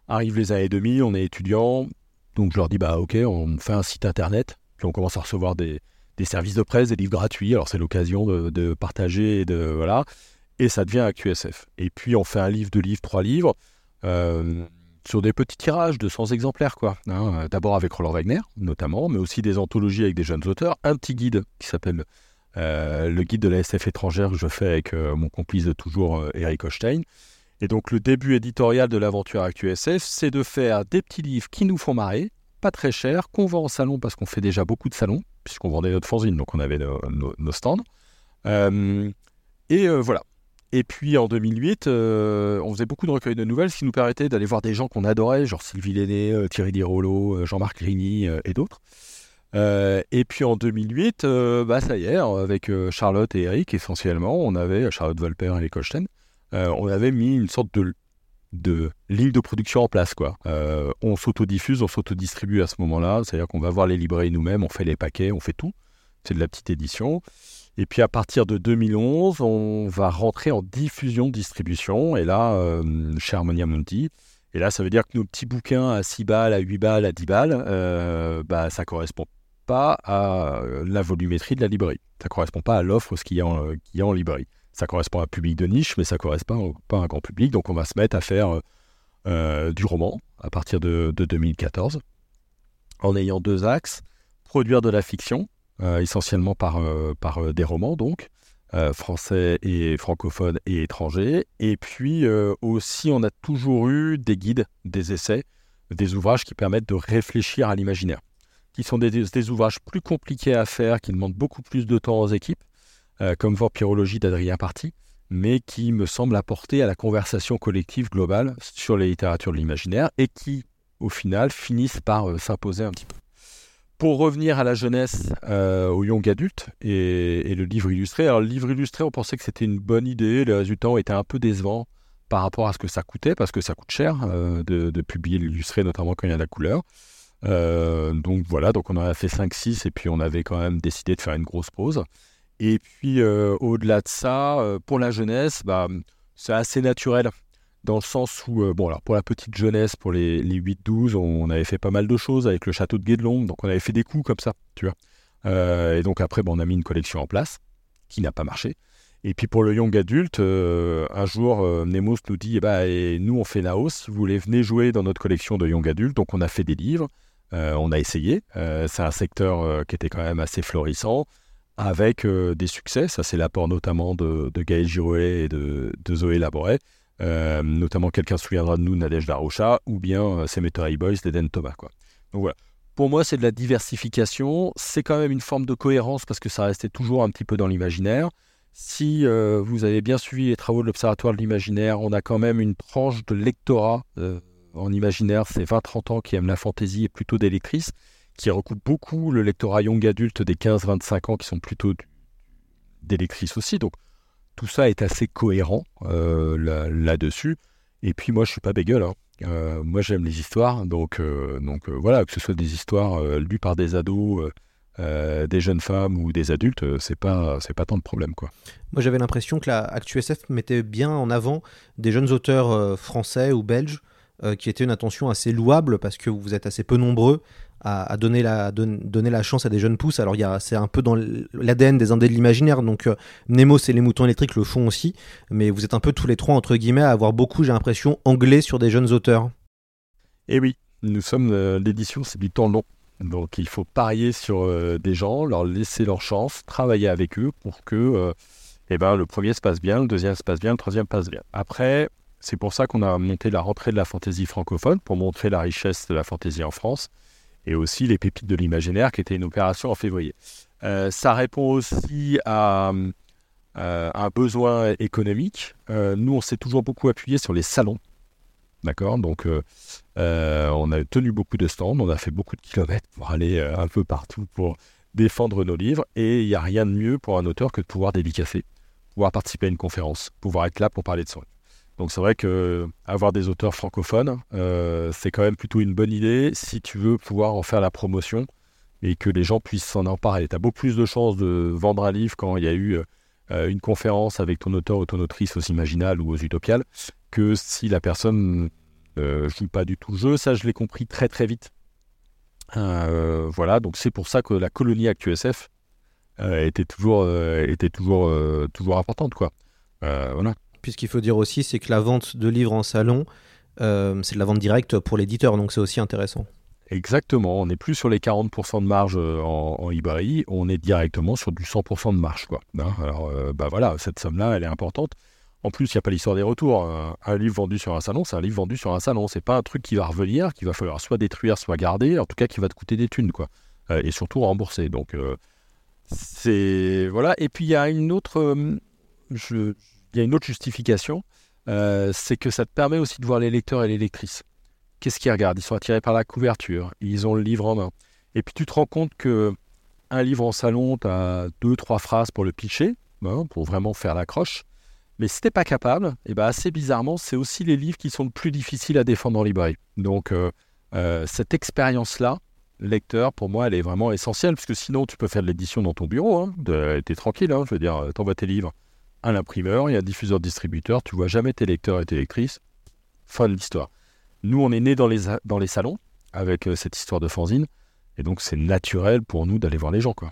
Arrivent les années 2000, on est étudiant. Donc je leur dis, bah ok, on fait un site internet. Puis on commence à recevoir des, services de presse, des livres gratuits. Alors c'est l'occasion de, de partager et de. Voilà. Et ça devient ActuSF. Et puis on fait un livre, deux livres, trois livres. Sur des petits tirages de 100 exemplaires, quoi. hein. D'abord avec Roland Wagner, notamment, mais aussi des anthologies avec des jeunes auteurs. Un petit guide qui s'appelle euh, le guide de la SF étrangère que je fais avec euh, mon complice de toujours, euh, Eric Hochstein. Et donc le début éditorial de l'aventure ActuSF, c'est de faire des petits livres qui nous font marrer, pas très chers, qu'on vend en salon parce qu'on fait déjà beaucoup de salons, puisqu'on vendait notre fanzine, donc on avait nos, stands. Et voilà. Et puis en 2008, euh, on faisait beaucoup de recueils de nouvelles, ce qui nous permettait d'aller voir des gens qu'on adorait, genre Sylvie Lenné, euh, Thierry Dirolo, euh, Jean-Marc Grigny et d'autres. Et puis en 2008, euh, bah ça y est, avec Charlotte et Eric essentiellement, on avait Charlotte Volper et les Colstein, on avait mis une sorte de, de ligne de production en place. quoi. On s'autodiffuse, on s'autodistribue à ce moment-là, c'est-à-dire qu'on va voir les librairies nous-mêmes, on fait les paquets, on fait tout. C'est de la petite édition. Et puis à partir de 2011, on va rentrer en diffusion-distribution. Et là, euh, chez Harmonia Monti, et là, ça veut dire que nos petits bouquins à 6 balles, à 8 balles, à 10 balles, euh, bah, ça correspond pas à euh, la volumétrie de la librairie. Ça correspond pas à l'offre qu'il y, a en- qu'il y a en librairie. Ça correspond à un public de niche, mais ça correspond pas à un grand public. Donc on va se mettre à faire euh, euh, du roman à partir de, de 2014, en ayant deux axes. Produire de la fiction, euh, essentiellement par, euh, euh, des romans, donc, euh, français et francophones et étrangers. Et puis euh, aussi, on a toujours eu des guides, des essais, des ouvrages qui permettent de réfléchir à l'imaginaire, qui sont des, ouvrages plus compliqués à faire, qui demandent beaucoup plus de temps aux équipes, euh, comme Vampirologie d'Adrien Party, mais qui me semblent apporter à la conversation collective globale sur les littératures de l'imaginaire et qui, au final, finissent par euh, s'imposer un petit peu. Pour revenir à la jeunesse, euh, au young adulte et, le livre illustré. Alors, le livre illustré, on pensait que c'était une bonne idée. Les résultats ont été un peu décevants par rapport à ce que ça coûtait, parce que ça coûte cher euh, de, publier l'illustré, notamment quand il y a de la couleur. Euh, donc voilà, donc on en a fait 5-6 et puis on avait quand même décidé de faire une grosse pause. Et puis euh, au-delà de ça, pour la jeunesse, bah, c'est assez naturel dans le sens où, euh, bon, alors pour la petite jeunesse, pour les, les 8-12, on, avait fait pas mal de choses avec le château de Guédelon, donc on avait fait des coups comme ça, tu vois. Euh, et donc après, bon, on a mis une collection en place qui n'a pas marché. Et puis pour le young adulte, euh, un jour, Nemos nous dit eh ben, et nous, on fait Naos, vous voulez, venez jouer dans notre collection de young adulte. Donc on a fait des livres, on a essayé. c'est un secteur qui était quand même assez florissant, avec des succès. Ça, c'est l'apport notamment de, de Gaël Girouet et de, de Zoé Laboret. Notamment, quelqu'un se souviendra de nous, Nadège Darocha, ou bien Cemetery Boys d'Eden Thomas. Donc voilà. Pour moi, c'est de la diversification. C'est quand même une forme de cohérence parce que ça restait toujours un petit peu dans l'imaginaire. Si euh, vous avez bien suivi les travaux de l'Observatoire de l'imaginaire, on a quand même une tranche de lectorat euh, en imaginaire, c'est 20-30 ans qui aiment la fantaisie et plutôt des lectrices, qui recoupe beaucoup le lectorat young adulte des 15-25 ans qui sont plutôt des lectrices aussi. Donc tout ça est assez cohérent euh, là-dessus. et puis moi, je suis pas bégueule. Hein. Euh, moi, j'aime les histoires. Donc, euh, donc voilà, que ce soit des histoires lues par des ados des jeunes femmes ou des adultes, c'est pas c'est pas tant de problème quoi. Moi j'avais l'impression que la ActuSF mettait bien en avant des jeunes auteurs français ou belges euh, qui étaient une attention assez louable parce que vous êtes assez peu nombreux à, donner la don, donner la chance à des jeunes pousses. Alors c'est un peu dans l'ADN des indés de l'imaginaire donc euh, et les moutons électriques le font aussi, mais vous êtes un peu tous les trois entre guillemets à avoir beaucoup j'ai l'impression anglais sur des jeunes auteurs. Eh oui, nous sommes l'édition c'est du temps long. Donc il faut parier sur euh, des gens, leur laisser leur chance, travailler avec eux pour que euh, eh ben, le premier se passe bien, le deuxième se passe bien, le troisième passe bien. Après, c'est pour ça qu'on a monté la rentrée de la fantaisie francophone, pour montrer la richesse de la fantaisie en France, et aussi les pépites de l'imaginaire, qui était une opération en février. Euh, ça répond aussi à, euh, un besoin économique. Euh, nous, on s'est toujours beaucoup appuyé sur les salons. D'accord? Donc, on a tenu beaucoup de stands, on a fait beaucoup de kilomètres pour aller un peu partout pour défendre nos livres. Et il n'y a rien de mieux pour un auteur que de pouvoir dédicacer, pouvoir participer à une conférence, pouvoir être là pour parler de son livre. Donc, c'est vrai que avoir des auteurs francophones, euh, c'est quand même plutôt une bonne idée si tu veux pouvoir en faire la promotion et que les gens puissent s'en emparer. Tu as beaucoup plus de chances de vendre un livre quand il y a eu euh, une conférence avec ton auteur ou ton autrice aux Imaginales ou aux Utopiales que si la personne euh, joue pas du tout le jeu. Ça, je l'ai compris très très vite. Euh, voilà, donc c'est pour ça que la colonie ActuSF euh, était toujours, euh, était toujours, euh, toujours importante, quoi. Euh, voilà. Ce qu'il faut dire aussi, c'est que la vente de livres en salon, euh, c'est de la vente directe pour l'éditeur, donc c'est aussi intéressant. Exactement, on n'est plus sur les 40% de marge euh, en, en eBay, on est directement sur du 100% de marge. Quoi. Hein, alors, euh, bah voilà, cette somme-là, elle est importante. En plus, il n'y a pas l'histoire des retours. Un, un livre vendu sur un salon, c'est un livre vendu sur un salon. C'est pas un truc qui va revenir, qu'il va falloir soit détruire, soit garder, en tout cas qui va te coûter des thunes, quoi. Euh, et surtout rembourser. Donc, c'est. Voilà. Et puis, il y a une autre. je- Il y a une autre justification, euh, c'est que ça te permet aussi de voir les lecteurs et les lectrices. Qu'est-ce qu'ils regardent? Ils sont attirés par la couverture, ils ont le livre en main. Et puis tu te rends compte que un livre en salon, tu as deux, trois phrases pour le pitcher, hein, pour vraiment faire l'accroche. Mais si t'es pas capable, et ben assez bizarrement, c'est aussi les livres qui sont le plus difficiles à défendre en librairie. Donc euh, euh, cette expérience-là, lecteur, pour moi, elle est vraiment essentielle, parce que sinon tu peux faire de l'édition dans ton bureau, hein, t'es tranquille, hein, je veux dire, t'envoies tes livres à l'imprimeur, il y a un diffuseur-distributeur, tu vois jamais tes lecteurs et tes lectrices. Fin de l'histoire. Nous, on est nés dans les, dans les salons avec euh, cette histoire de fanzine, et donc c'est naturel pour nous d'aller voir les gens, quoi.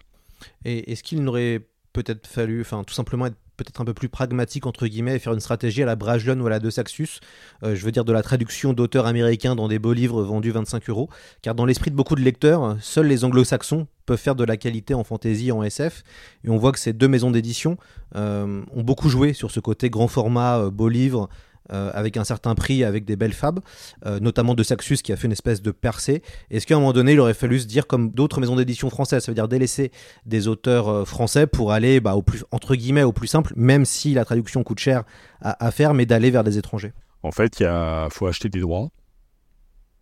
Et est-ce qu'il n'aurait peut-être fallu, enfin, tout simplement être peut-être un peu plus pragmatique entre guillemets et faire une stratégie à la Brajlon ou à la De Saxus, euh, je veux dire de la traduction d'auteurs américains dans des beaux livres vendus 25 euros, car dans l'esprit de beaucoup de lecteurs, seuls les anglo-saxons peuvent faire de la qualité en fantasy en SF, et on voit que ces deux maisons d'édition euh, ont beaucoup joué sur ce côté grand format, euh, beau livre, euh, avec un certain prix, avec des belles fabs, euh, notamment de Saxus qui a fait une espèce de percée. Est-ce qu'à un moment donné, il aurait fallu se dire comme d'autres maisons d'édition françaises, ça veut dire délaisser des auteurs euh, français pour aller bah, au plus entre guillemets au plus simple, même si la traduction coûte cher à, faire, mais d'aller vers des étrangers? En fait, il faut acheter des droits,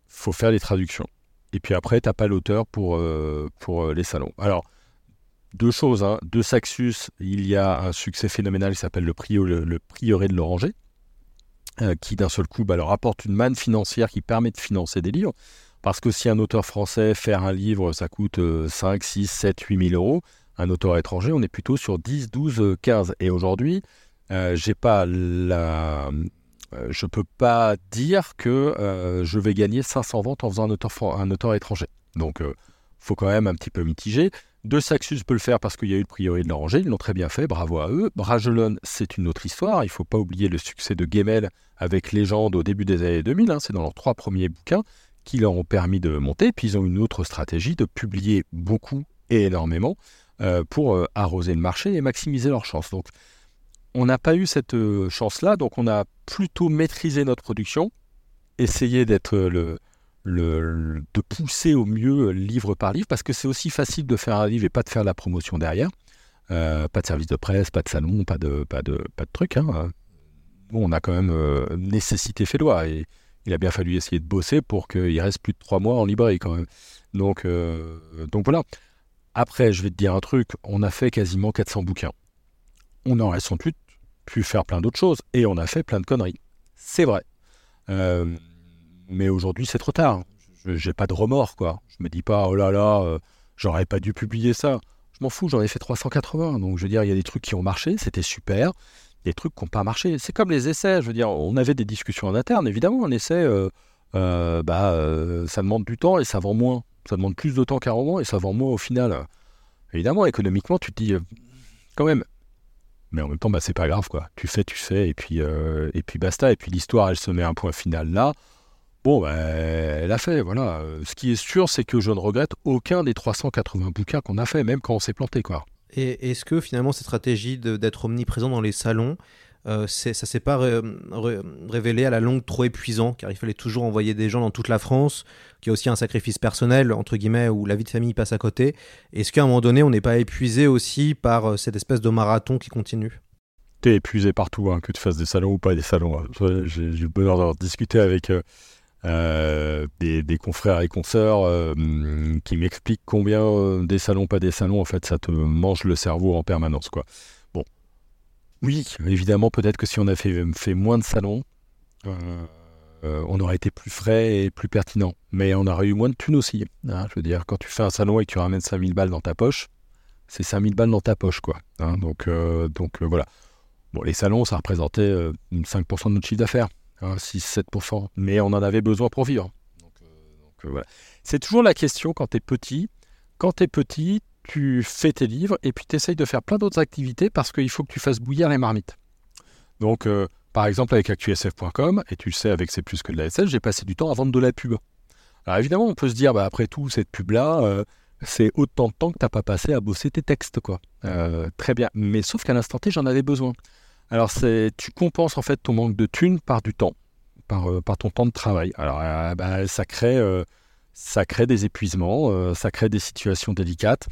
faut faire les traductions, Et puis après, tu n'as pas l'auteur pour, pour les salons. Alors, deux choses. Hein. De Saxus, il y a un succès phénoménal qui s'appelle le, le, Prieuré de l'Oranger, qui d'un seul coup bah, leur apporte une manne financière qui permet de financer des livres. Parce que si un auteur français, faire un livre, ça coûte 5, 6, 7, 8 000 euros, un auteur étranger, on est plutôt sur 10, 12, 15. Et aujourd'hui, euh, pas la... Euh, je peux pas dire que euh, je vais gagner 500 ventes en faisant un auteur, un auteur étranger. Donc, il faut quand même un petit peu mitiger. De Saxus peut le faire parce qu'il y a eu le priori de l'Oranger, ils l'ont très bien fait, bravo à eux. Bragelonne, c'est une autre histoire, il ne faut pas oublier le succès de Gemel avec Légende au début des années 2000, hein. c'est dans leurs trois premiers bouquins qui leur ont permis de monter. Puis ils ont une autre stratégie de publier beaucoup et énormément euh, pour euh, arroser le marché et maximiser leurs chances. Donc on n'a pas eu cette euh, chance-là, donc on a plutôt maîtrisé notre production, essayé d'être le, le, de pousser au mieux livre par livre, parce que c'est aussi facile de faire un livre et pas de faire la promotion derrière. pas de service de presse, pas de salon, pas de, pas de, pas de trucs. Hein. On a quand même nécessité fait loi et il a bien fallu essayer de bosser pour qu'il reste plus de trois mois en librairie quand même. Donc, euh, donc voilà. Après, je vais te dire un truc, on a fait quasiment 400 bouquins. On aurait sans doute pu faire plein d'autres choses et on a fait plein de conneries. C'est vrai. Euh, mais aujourd'hui, c'est trop tard. J'ai pas de remords, quoi. Je me dis pas, oh là là, euh, j'aurais pas dû publier ça. Je m'en fous, j'en ai fait 380. Donc, je veux dire, il y a des trucs qui ont marché, c'était super des trucs qui n'ont pas marché. C'est comme les essais, je veux dire, on avait des discussions en interne, évidemment, un essai, euh, euh, bah, ça demande du temps et ça vend moins. Ça demande plus de temps qu'un roman et ça vend moins au final. Évidemment, économiquement, tu te dis, quand même. Mais en même temps, bah, c'est pas grave, quoi. Tu fais, tu fais, et puis, et puis basta. Et puis l'histoire, elle se met un point final là. Bon, bah, elle a fait, voilà. Ce qui est sûr, c'est que je ne regrette aucun des 380 bouquins qu'on a fait, même quand on s'est planté, quoi. Et est-ce que finalement cette stratégie d'être omniprésent dans les salons, euh, ça s'est pas révélé à la longue trop épuisant, car il fallait toujours envoyer des gens dans toute la France, qui a aussi un sacrifice personnel, entre guillemets, où la vie de famille passe à côté. Est-ce qu'à un moment donné, on n'est pas épuisé aussi par euh, cette espèce de marathon qui continue? T'es épuisé partout, hein, que tu fasses des salons ou pas des salons. Hein. J'ai eu le bonheur de discuter avec... Euh, euh, des, confrères et consoeurs euh, qui m'expliquent combien euh, des salons, pas des salons, en fait, ça te mange le cerveau en permanence, quoi. Bon, oui, évidemment, peut-être que si on a fait, fait moins de salons, on aurait été plus frais et plus pertinent. Mais on aurait eu moins de thunes aussi. Hein. je veux dire, quand tu fais un salon et que tu ramènes 5000 balles dans ta poche, c'est 5000 balles dans ta poche, quoi. Hein. donc, donc voilà. Bon, les salons, ça représentait 5% de notre chiffre d'affaires. 6-7%. Hein, Mais on en avait besoin pour vivre. Euh, euh, C'est toujours la question quand tu es petit. Quand tu es petit, tu fais tes livres et puis tu essayes de faire plein d'autres activités parce qu'il faut que tu fasses bouillir les marmites. Donc, euh, par exemple, avec ActuSF.com, et tu le sais, avec C'est plus que de la SF, j'ai passé du temps à vendre de la pub. Alors évidemment, on peut se dire, bah, après tout, cette pub-là, c'est autant de temps que tu n'as pas passé à bosser tes textes. quoi. très bien. Mais sauf qu'à l'instant T, j'en avais besoin. Alors, c'est, tu compenses en fait ton manque de thunes par du temps, par, euh, ton temps de travail. Alors, euh, bah, ça, crée, euh, ça crée des épuisements, ça crée des situations délicates.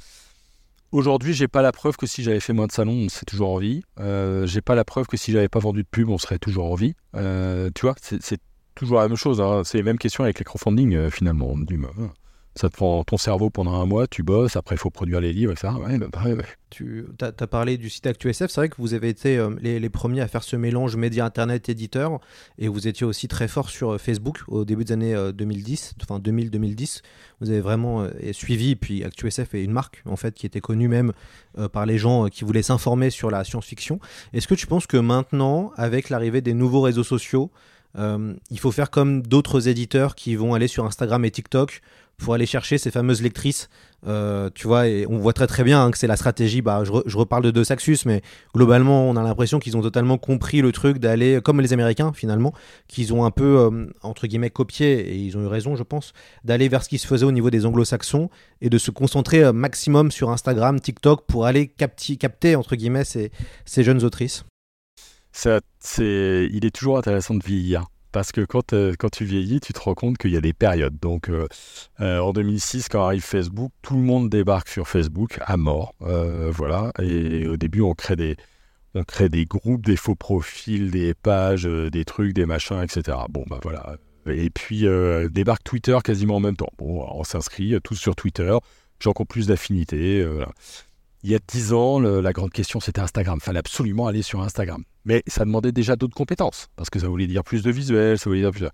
Aujourd'hui, j'ai pas la preuve que si j'avais fait moins de salons, on serait toujours en vie. j'ai pas la preuve que si j'avais pas vendu de pub, on serait toujours en vie. tu vois, c'est, toujours la même chose. Hein. C'est les mêmes questions avec les crowdfunding finalement. Ça te prend ton cerveau pendant un mois, tu bosses, après il faut produire les livres, etc. Ouais, bah, Tu as, parlé du site ActuSF, c'est vrai que vous avez été euh, les, premiers à faire ce mélange média internet éditeur et vous étiez aussi très fort sur euh, Facebook au début des années 2010, euh, enfin 2000-2010. Vous avez vraiment suivi, puis ActuSF est une marque en fait qui était connue même par les gens qui voulaient s'informer sur la science-fiction. Est-ce que tu penses que maintenant, avec l'arrivée des nouveaux réseaux sociaux, il faut faire comme d'autres éditeurs qui vont aller sur Instagram et TikTok pour aller chercher ces fameuses lectrices. Euh, tu vois, et on voit très très bien hein, que c'est la stratégie. Bah, je, reparle de De Saxus, mais globalement, on a l'impression qu'ils ont totalement compris le truc d'aller, comme les Américains finalement, qu'ils ont un peu, euh, entre guillemets, copié, et ils ont eu raison, je pense, d'aller vers ce qui se faisait au niveau des anglo-saxons et de se concentrer euh, maximum sur Instagram, TikTok pour aller capter, entre guillemets, ces, ces jeunes autrices. Ça, il est toujours intéressant de vieillir. Parce que quand, euh, quand tu vieillis, tu te rends compte qu'il y a des périodes. Donc, euh, euh, en 2006, quand arrive Facebook, tout le monde débarque sur Facebook à mort. voilà. Et au début, on crée des, on crée des groupes, des faux profils, des pages, des trucs, des machins, etc. Bon, bah voilà. Et puis débarque Twitter quasiment en même temps. Bon, on s'inscrit tous sur Twitter, qui ont plus d'affinité. Il y a 10 ans, la grande question c'était Instagram. Fallait absolument aller sur Instagram. Mais ça demandait déjà d'autres compétences, parce que ça voulait dire plus de visuels, ça voulait dire plus. de-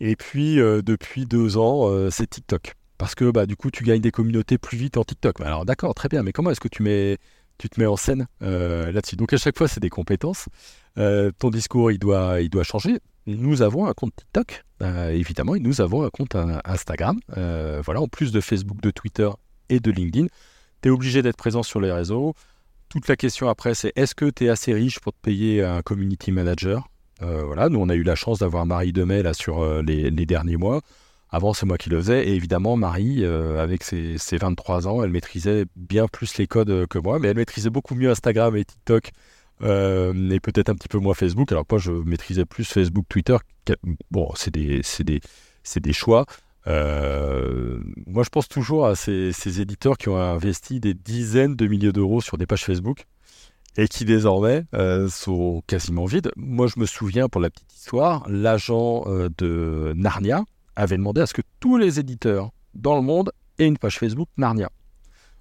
Et puis euh, depuis deux ans, euh, c'est TikTok. Parce que bah, du coup, tu gagnes des communautés plus vite en TikTok. Alors d'accord, très bien, mais comment est-ce que tu mets tu te mets en scène euh, là-dessus? Donc à chaque fois, c'est des compétences. Ton discours, il doit, il doit changer. Nous avons un compte TikTok, évidemment, et nous avons un compte Instagram. Voilà, en plus de Facebook, de Twitter et de LinkedIn, tu es obligé d'être présent sur les réseaux. Toute la question après, c'est est-ce que tu es assez riche pour te payer un community manager? Euh, Voilà, nous, on a eu la chance d'avoir Marie Demey là sur euh, les, derniers mois. Avant, c'est moi qui le faisais. Et évidemment, Marie, euh, avec ses, ses 23 ans, elle maîtrisait bien plus les codes que moi, mais elle maîtrisait beaucoup mieux Instagram et TikTok, et peut-être un petit peu moins Facebook. Alors moi, je maîtrisais plus Facebook, Twitter. Bon, c'est des choix. Euh, moi, je pense toujours à ces, éditeurs qui ont investi des dizaines de milliers d'euros sur des pages Facebook et qui désormais euh, sont quasiment vides. Moi, je me souviens, pour la petite histoire, l'agent euh, de Narnia avait demandé à ce que tous les éditeurs dans le monde aient une page Facebook Narnia.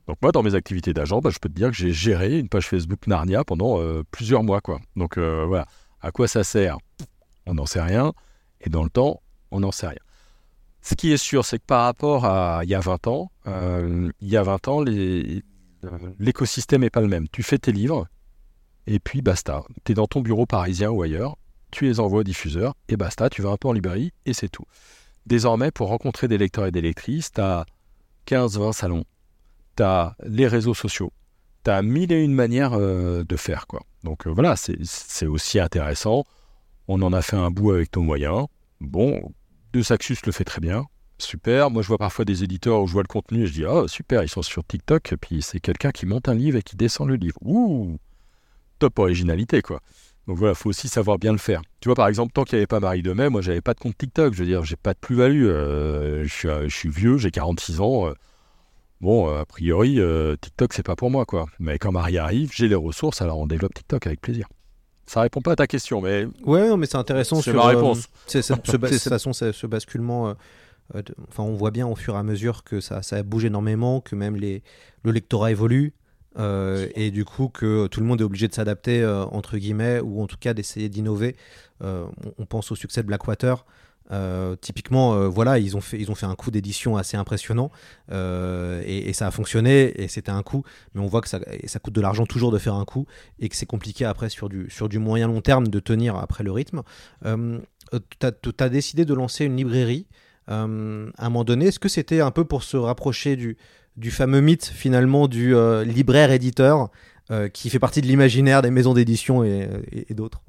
Donc moi, dans mes activités d'agent, bah, je peux te dire que j'ai géré une page Facebook Narnia pendant plusieurs mois. Quoi. Donc voilà, à quoi ça sert? On n'en sait rien. Et dans le temps, on n'en sait rien. Ce qui est sûr, c'est que par rapport à il y a 20 ans, euh, il y a 20 ans, euh, l'écosystème n'est pas le même. Tu fais tes livres, et puis basta. Tu es dans ton bureau parisien ou ailleurs, tu les envoies au diffuseur, et basta, tu vas un peu en librairie, et c'est tout. Désormais, pour rencontrer des lecteurs et des lectrices, tu as 15-20 salons, tu as les réseaux sociaux, tu as mille et une manières euh, de faire. quoi. Donc voilà, c'est- c'est aussi intéressant. On en a fait un bout avec nos moyens. Bon, De Saxus le fait très bien. Super. Moi, je vois parfois des éditeurs où je vois le contenu et je dis Ah, super, ils sont sur TikTok. Et puis, c'est quelqu'un qui monte un livre et qui descend le livre. Ouh Top originalité, quoi. Donc voilà, faut aussi savoir bien le faire. Tu vois, par exemple, tant qu'il n'y avait pas Marie Demey, moi, j'avais pas de compte TikTok. Je veux dire, j'ai pas de plus-value. Euh, je, suis, euh, je suis vieux, j'ai 46 ans. euh, bon, a priori, TikTok, c'est pas pour moi, quoi. Mais quand Marie arrive, j'ai les ressources, alors on développe TikTok avec plaisir. Ça répond pas à ta question, mais Ouais, non, mais c'est intéressant. C'est sur, ma euh, réponse. c'est- ce, façon, ce basculement. euh, euh, de- enfin, on voit bien au fur et à mesure que ça, ça bouge énormément, que même les, le lectorat évolue. euh, et du coup que tout le monde est obligé de s'adapter euh, entre guillemets ou en tout cas d'essayer d'innover on, on pense au succès de Blackwater Euh, typiquement euh, voilà ils ont fait ils ont fait un coup d'édition assez impressionnant euh, et, ça a fonctionné et c'était un coup mais on voit que ça, ça coûte de l'argent toujours de faire un coup et que c'est compliqué après sur du, sur du moyen long terme de tenir après le rythme. Tu as, décidé de lancer une librairie à un moment donné. Est-ce que c'était un peu pour se rapprocher du, du fameux mythe finalement du libraire-éditeur qui fait partie de l'imaginaire des maisons d'édition et d'autres?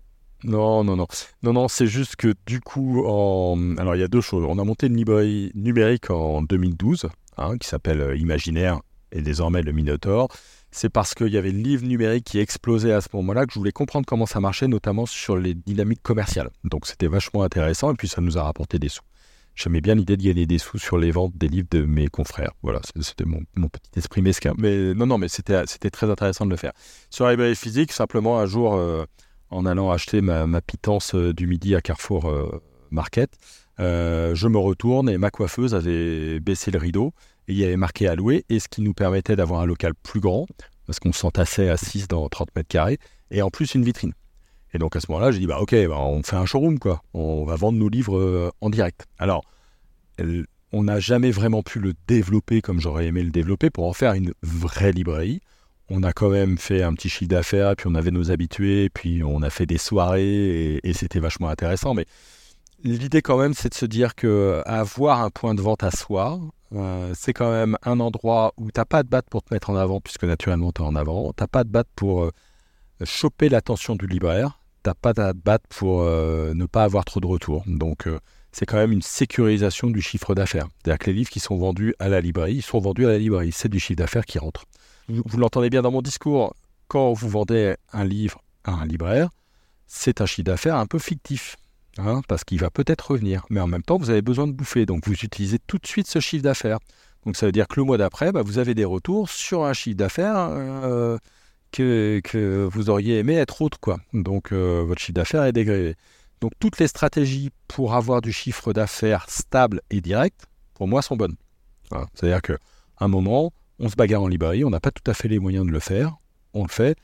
Non, non, non. Non, non, c'est juste que du coup, alors il y a deux choses. On a monté une librairie numérique en 2012, hein, qui s'appelle euh, Imaginaire et désormais le Minotaur. C'est parce qu'il y avait le livre numérique qui explosait à ce moment-là que je voulais comprendre comment ça marchait, notamment sur les dynamiques commerciales. Donc c'était vachement intéressant et puis ça nous a rapporté des sous. J'aimais bien l'idée de gagner des sous sur les ventes des livres de mes confrères. Voilà, c'était mon, petit esprit mesquin. Mais non, non, mais c'était très intéressant de le faire. Sur la librairie physique, simplement un jour, euh, en allant acheter ma, pitance euh, du midi à Carrefour euh, Market, euh, je me retourne et ma coiffeuse avait baissé le rideau et il y avait marqué à louer, et ce qui nous permettait d'avoir un local plus grand, parce qu'on s'entassait à 6 dans 30 mètres carrés, et en plus une vitrine. Et donc à ce moment-là, j'ai dit, bah ok, bah, on fait un showroom, quoi. On va vendre nos livres en direct. Alors, on n'a jamais vraiment pu le développer comme j'aurais aimé le développer pour en faire une vraie librairie. On a quand même fait un petit chiffre d'affaires, puis on avait nos habitués, puis on a fait des soirées, et, c'était vachement intéressant. Mais l'idée quand même, c'est de se dire que avoir un point de vente à soi, euh, c'est quand même un endroit où t'as pas de batte pour te mettre en avant, puisque naturellement tu es en avant. T'as pas de batte pour euh, choper l'attention du libraire. T'as pas de batte pour euh, ne pas avoir trop de retours. Donc c'est quand même une sécurisation du chiffre d'affaires. C'est-à-dire que les livres qui sont vendus à la librairie, ils sont vendus à la librairie. C'est du chiffre d'affaires qui rentre. Vous, l'entendez bien dans mon discours. Quand vous vendez un livre à un libraire, c'est un chiffre d'affaires un peu fictif. hein, parce qu'il va peut-être revenir. Mais en même temps, vous avez besoin de bouffer. Donc vous utilisez tout de suite ce chiffre d'affaires. Donc ça veut dire que le mois d'après, bah, vous avez des retours sur un chiffre d'affaires euh, que, vous auriez aimé être autre. Donc euh, votre chiffre d'affaires est dégradé. Donc toutes les stratégies pour avoir du chiffre d'affaires stable et direct, pour moi, sont bonnes. C'est-à-dire qu'à un moment, on se bagarre en librairie, on n'a pas tout à fait les moyens de le faire, on le fait,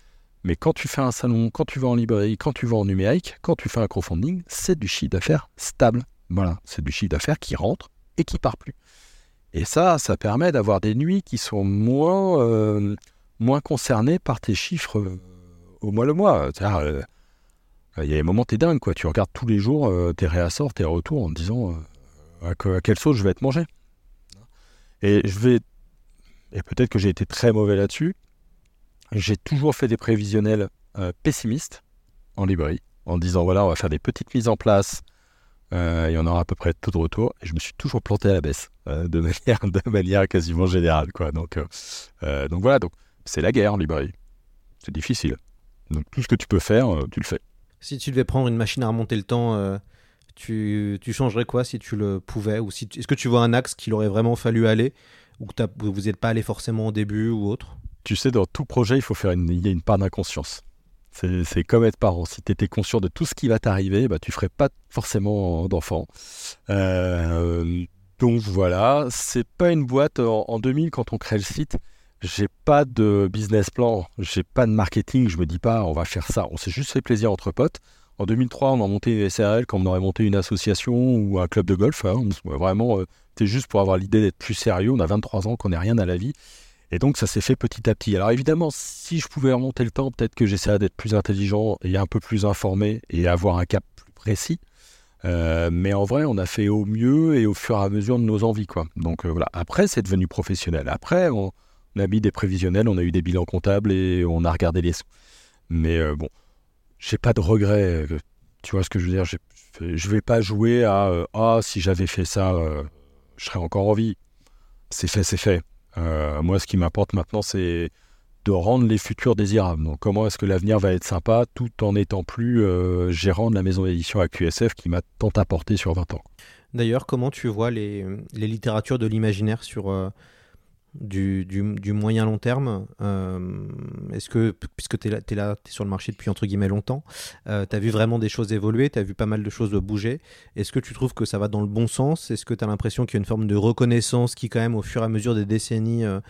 mais quand tu fais un salon, quand tu vas en librairie, quand tu vas en numérique, quand tu fais un crowdfunding, c'est du chiffre d'affaires stable. Voilà, c'est du chiffre d'affaires qui rentre et qui part plus. Et ça, ça permet d'avoir des nuits qui sont moins, euh, moins concernées par tes chiffres euh, au mois le mois. Euh, il y a des moments, t'es dingue, quoi. Tu regardes tous les jours tes réassorts, tes retours en disant à quelle sauce je vais être mangé. Et je vais. Et peut-être que j'ai été très mauvais là-dessus. J'ai toujours fait des prévisionnels euh, pessimistes en librairie, en disant voilà, on va faire des petites mises en place. il y en aura à peu près tout de retour. Et je me suis toujours planté à la baisse, euh, de, manière, quasiment générale. Quoi. Donc, euh, donc voilà, donc c'est la guerre en librairie. C'est difficile. Donc tout ce que tu peux faire, tu le fais. Si tu devais prendre une machine à remonter le temps, tu, tu changerais quoi si tu le pouvais? Ou si Est-ce que tu vois un axe qu'il aurait vraiment fallu aller Ou que vous n'êtes pas allé forcément au début ou autre Tu sais, dans tout projet, il faut faire une, il y a une part d'inconscience. C'est c'est comme être parent. Si tu étais conscient de tout ce qui va t'arriver, bah, tu ferais pas forcément d'enfant. Euh, donc voilà, c'est pas une boîte. En, en 2000, quand on crée le site, j'ai pas de business plan, j'ai pas de marketing. Je me dis pas, on va faire ça. On s'est juste fait plaisir entre potes. En 2003, on a monté une SRL comme on aurait monté une association ou un club de golf. hein. Vraiment, euh, c'était juste pour avoir l'idée d'être plus sérieux. On a 23 ans, qu'on n'est rien à la vie. Et donc, ça s'est fait petit à petit. Alors, évidemment, si je pouvais remonter le temps, peut-être que j'essaierais d'être plus intelligent et un peu plus informé et avoir un cap plus précis. Euh, mais en vrai, on a fait au mieux et au fur et à mesure de nos envies. Quoi. Donc, euh, voilà. Après, c'est devenu professionnel. Après, on, a mis des prévisionnels, on a eu des bilans comptables et on a regardé les sous. Mais bon, j'ai pas de regrets. euh, Tu vois ce que je veux dire Je vais pas jouer à euh, Ah, si j'avais fait ça, euh, je serais encore en vie. C'est fait, c'est fait. Moi, ce qui m'importe maintenant, c'est de rendre les futurs désirables. Donc, comment est-ce que l'avenir va être sympa tout en n'étant plus gérant de la maison d'édition à QSF qui m'a tant apporté sur 20 ans? D'ailleurs, comment tu vois les, les littératures de l'imaginaire sur du, du- moyen long terme euh, Est-ce que, puisque tu es là, là, t'es sur le marché depuis entre guillemets longtemps, tu as vu vraiment des choses évoluer, tu as vu pas mal de choses bouger. Est-ce que tu trouves que ça va dans le bon sens? Est-ce que tu as l'impression qu'il y a une forme de reconnaissance qui, quand même, au fur et à mesure des décennies, euh,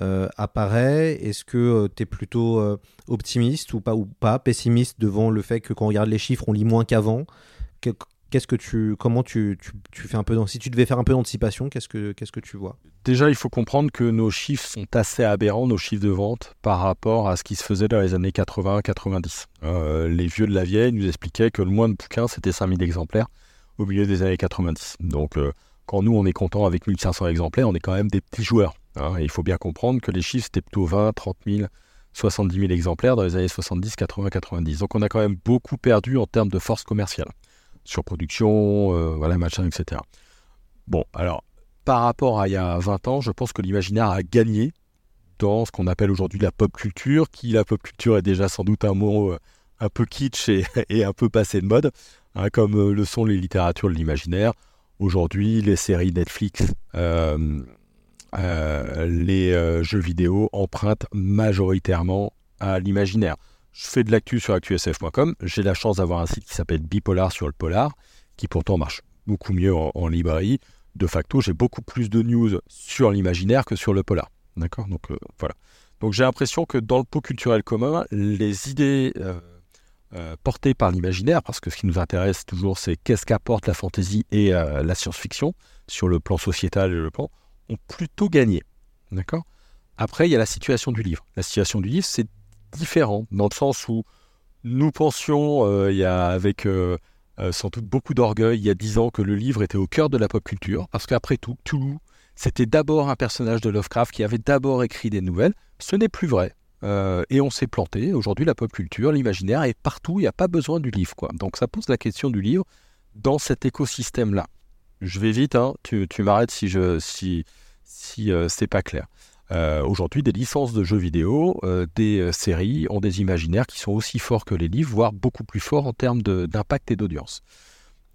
euh, apparaît? Est-ce que tu es plutôt euh, optimiste ou pas, ou pas, pessimiste devant le fait que quand on regarde les chiffres, on lit moins qu'avant? Qu'est-ce que tu, comment tu, tu, fais un peu, si tu devais faire un peu d'anticipation, qu'est-ce que, qu'est-ce que tu vois? Déjà, il faut comprendre que nos chiffres sont assez aberrants, nos chiffres de vente, par rapport à ce qui se faisait dans les années 80-90. Euh, les vieux de la vieille nous expliquaient que le moins de bouquins, c'était 5000 exemplaires au milieu des années 90. Donc, euh, quand nous, on est content avec 1500 exemplaires, on est quand même des petits joueurs. hein. Et il faut bien comprendre que les chiffres, c'était plutôt 20, 30 000, 70 000 exemplaires dans les années 70, 80, 90. Donc, on a quand même beaucoup perdu en termes de force commerciale. Surproduction, euh, voilà, machin, etc. Bon, alors, par rapport à il y a 20 ans, je pense que l'imaginaire a gagné dans ce qu'on appelle aujourd'hui la pop culture, qui la pop culture est déjà sans doute un mot euh, un peu kitsch et, un peu passé de mode, hein, comme euh, le sont les littératures de l'imaginaire. Aujourd'hui, les séries Netflix, les jeux vidéo empruntent majoritairement à l'imaginaire. Je fais de l'actu sur actusf.com. J'ai la chance d'avoir un site qui s'appelle Bipolar sur le polar, qui pourtant marche beaucoup mieux en, librairie de facto, j'ai beaucoup plus de news sur l'imaginaire que sur le polar. D'accord? Donc euh, voilà. Donc j'ai l'impression que dans le pot culturel commun, les idées euh, euh, portées par l'imaginaire, parce que ce qui nous intéresse toujours, c'est qu'est-ce qu'apporte la fantaisie et la science-fiction sur le plan sociétal et le plan, ont plutôt gagné. D'accord? Après, il y a la situation du livre. La situation du livre, c'est différent, dans le sens où nous pensions, euh, il y a avec euh, euh, sans doute beaucoup d'orgueil il y a dix ans que le livre était au cœur de la pop culture, parce qu'après tout, Toulouse, c'était d'abord un personnage de Lovecraft qui avait d'abord écrit des nouvelles. Ce n'est plus vrai. Et on s'est planté. Aujourd'hui, la pop culture, l'imaginaire est partout. Il n'y a pas besoin du livre. Quoi. Donc ça pose la question du livre dans cet écosystème-là. Je vais vite, hein. tu, tu m'arrêtes si, je, si, si c'est pas clair. Euh, Aujourd'hui, des licences de jeux vidéo, euh, des euh, séries ont des imaginaires qui sont aussi forts que les livres, voire beaucoup plus forts en termes d'impact et d'audience.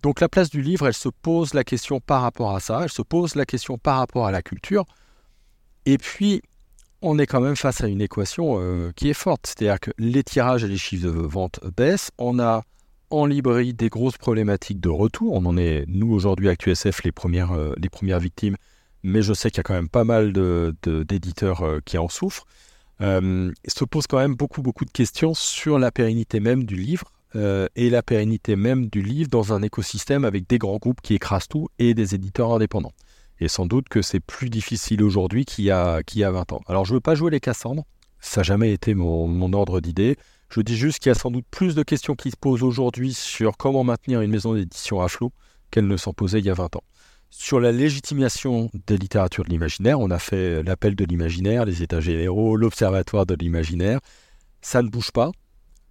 Donc la place du livre, elle se pose la question par rapport à ça, elle se pose la question par rapport à la culture. Et puis, on est quand même face à une équation qui est forte. C'est-à-dire que les tirages et les chiffres de vente baissent. On a en librairie des grosses problématiques de retour. On en est, nous, aujourd'hui, ActuSF, les premières, les premières victimes, mais je sais qu'il y a quand même pas mal d'éditeurs euh, qui en souffrent. Euh, se pose quand même beaucoup, beaucoup de questions sur la pérennité même du livre euh, et la pérennité même du livre dans un écosystème avec des grands groupes qui écrasent tout et des éditeurs indépendants. Et sans doute que c'est plus difficile aujourd'hui qu'il y, a, qu'il y a 20 ans. Alors je ne veux pas jouer les Cassandres, ça n'a jamais été mon, mon ordre d'idée. Je dis juste qu'il y a sans doute plus de questions qui se posent aujourd'hui sur comment maintenir une maison d'édition à flot qu'elles ne s'en posaient il y a 20 ans. Sur la légitimation des littératures de l'imaginaire, on a fait l'appel de l'imaginaire, les états généraux, l'observatoire de l'imaginaire. Ça ne bouge pas,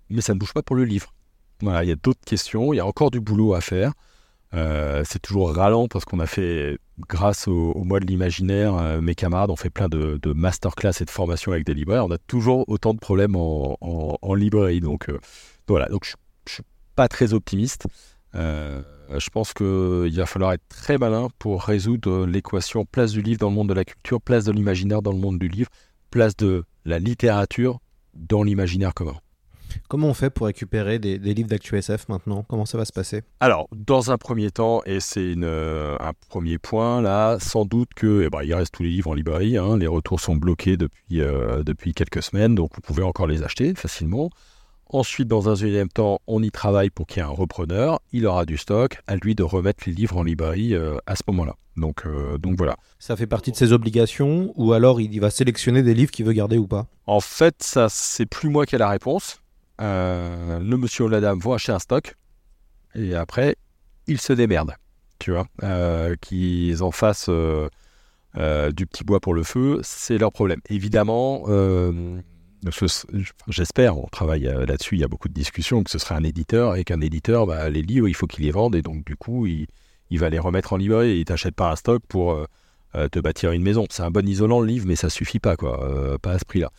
mais ça ne bouge pas pour le livre. Voilà, il y a d'autres questions, il y a encore du boulot à faire. Euh, c'est toujours ralent parce qu'on a fait, grâce au, au mois de l'imaginaire, euh, mes camarades ont fait plein de, masterclass et de formations avec des libraires. On a toujours autant de problèmes en librairie. Donc euh, voilà, donc je ne suis pas très optimiste. Euh, je pense qu'il va falloir être très malin pour résoudre l'équation place du livre dans le monde de la culture, place de l'imaginaire dans le monde du livre, place de la littérature dans l'imaginaire commun. Comment on fait pour récupérer des, des livres d'ActuSF maintenant? Comment ça va se passer? Alors, dans un premier temps, et c'est euh, un premier point là, sans doute que, eh ben, il reste tous les livres en librairie. hein, les retours sont bloqués depuis, euh, depuis quelques semaines, donc vous pouvez encore les acheter facilement. Ensuite, dans un deuxième temps, on y travaille pour qu'il y ait un repreneur. Il aura du stock, à lui de remettre les livres en librairie euh, à ce moment-là. Donc, euh, donc voilà. Ça fait partie de ses obligations ou alors il va sélectionner des livres qu'il veut garder ou pas? En fait, ça, c'est plus moi qui ai la réponse. Euh, le monsieur ou la dame vont acheter un stock et après, ils se démerdent. Tu vois, qu'ils en fassent du petit bois pour le feu, c'est leur problème. Évidemment, j'espère, on travaille euh, là-dessus, il y a beaucoup de discussions, que ce serait un éditeur et qu'un éditeur, bah, les livres, il faut qu'il les vende et donc du coup, il, va les remettre en librairie. Il t'achète pas un stock pour euh, euh, te bâtir une maison. C'est un bon isolant le livre, mais ça suffit pas, quoi, pas à ce prix-là.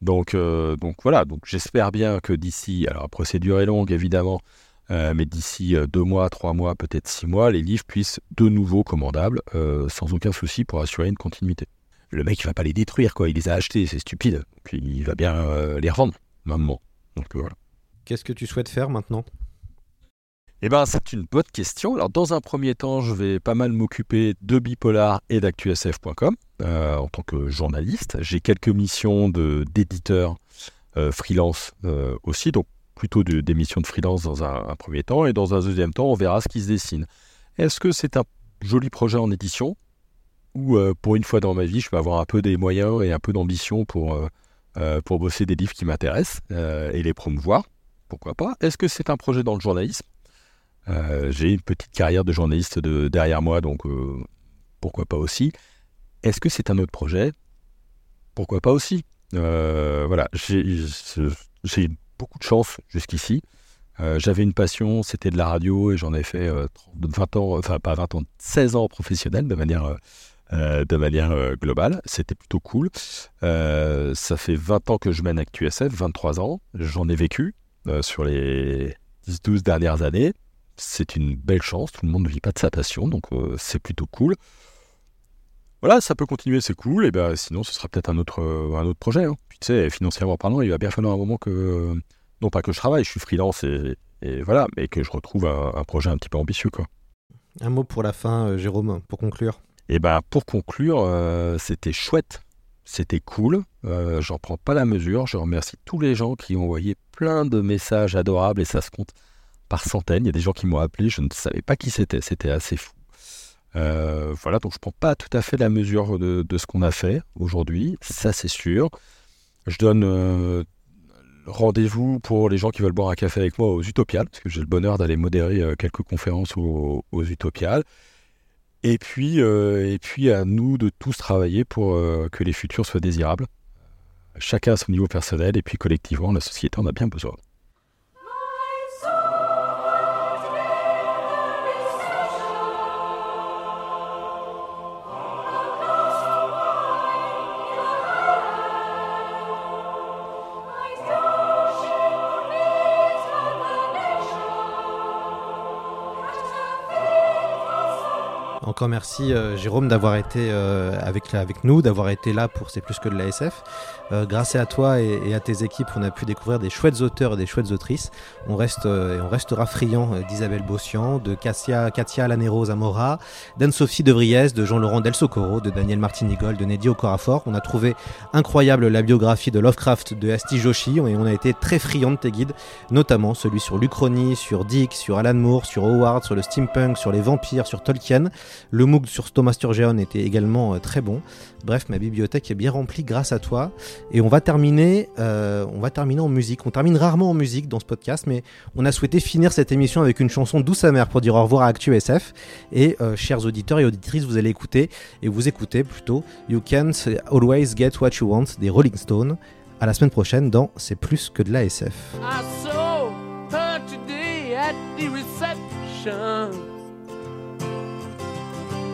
Donc, donc voilà, donc j'espère bien que d'ici, alors la procédure est longue évidemment, mais d'ici deux mois, trois mois, peut-être six mois, les livres puissent de nouveau commandables, sans aucun souci pour assurer une continuité. Le mec, il va pas les détruire, quoi. Il les a achetés, c'est stupide. Puis il va bien euh, les revendre, moment. Donc voilà. Qu'est-ce que tu souhaites faire maintenant? Eh ben, c'est une bonne question. Alors, dans un premier temps, je vais pas mal m'occuper de Bipolar et d'actusf.com euh, en tant que journaliste. J'ai quelques missions de d'éditeur euh, freelance euh, aussi, donc plutôt de- des missions de freelance dans un, un premier temps. Et dans un deuxième temps, on verra ce qui se dessine. Est-ce que c'est un joli projet en édition? Ou euh, pour une fois dans ma vie, je vais avoir un peu des moyens et un peu d'ambition pour, euh, euh, pour bosser des livres qui m'intéressent et les promouvoir. Pourquoi pas. Est-ce que c'est un projet dans le journalisme? J'ai une petite carrière de journaliste de, derrière moi, donc pourquoi pas aussi. Est-ce que c'est un autre projet? Pourquoi pas aussi. Euh, Voilà, j'ai beaucoup de chance jusqu'ici. J'avais une passion, c'était de la radio, et j'en ai fait euh, 30 20 ans, enfin pas 20 ans, 16 ans professionnel de manière, euh, de manière euh, globale. C'était plutôt cool. Euh, ça fait 20 ans que je mène ActuSF, 23 ans. J'en ai vécu sur les 10-12 dernières années c'est une belle chance, tout le monde ne vit pas de sa passion, donc c'est plutôt cool. Voilà, ça peut continuer, c'est cool, et ben sinon ce sera peut-être un autre, un autre projet. hein. Puis tu sais, financièrement parlant, il va bien falloir un moment que, non pas que je travaille, je suis freelance et, voilà, mais que je retrouve un, un projet un petit peu ambitieux, quoi. Un mot pour la fin, Jérôme, pour conclure. Et ben pour conclure, euh, c'était chouette, c'était cool. Euh, J'en prends pas la mesure. Je remercie tous les gens qui ont envoyé plein de messages adorables et ça se compte par centaines. Il y a des gens qui m'ont appelé, je ne savais pas qui c'était, c'était assez fou. Euh, voilà, donc je prends pas tout à fait la mesure de, ce qu'on a fait aujourd'hui, ça c'est sûr. Je donne rendez-vous pour les gens qui veulent boire un café avec moi aux Utopiales, parce que j'ai le bonheur d'aller modérer quelques conférences aux Utopiales. Et puis, euh, et puis à nous de tous travailler pour euh, que les futurs soient désirables. Chacun à son niveau personnel et puis collectivement, la société en a bien besoin. Encore merci euh, Jérôme d'avoir été euh, avec, avec nous, d'avoir été là pour C'est plus que de la SF. Euh, grâce à toi et, et à tes équipes, on a pu découvrir des chouettes auteurs et des chouettes autrices. On, reste, euh, et on restera friand euh, d'Isabelle Bossian, de Katia, Katia Lanero Zamora, d'Anne-Sophie De Vries, de Jean-Laurent Del Socorro, de Daniel Martinigol, de Neddy Okorafor. On a trouvé incroyable la biographie de Lovecraft de Asti Joshi et on a été très friand de tes guides, notamment celui sur l'Uchronie, sur Dick, sur Alan Moore, sur Howard, sur le steampunk, sur les vampires, sur Tolkien. Le MOOC sur Thomas Sturgeon était également euh, très bon. Bref, ma bibliothèque est bien remplie grâce à toi. Et on va terminer, euh, on va terminer en musique. On termine rarement en musique dans ce podcast, mais on a souhaité finir cette émission avec une chanson douce amère pour dire au revoir à Actu SF. Et euh, chers auditeurs et auditrices, vous allez écouter et vous écoutez plutôt You Can't Always Get What You Want des Rolling Stones. À la semaine prochaine dans C'est plus que de la SF.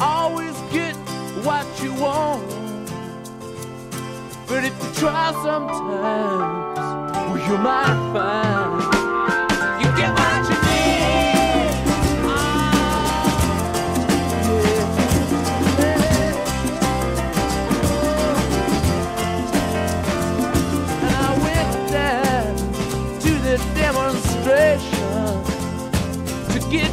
always get what you want. But if you try sometimes, well, you might find you get what you yeah. And I went down to the demonstration to get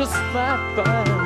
Just might find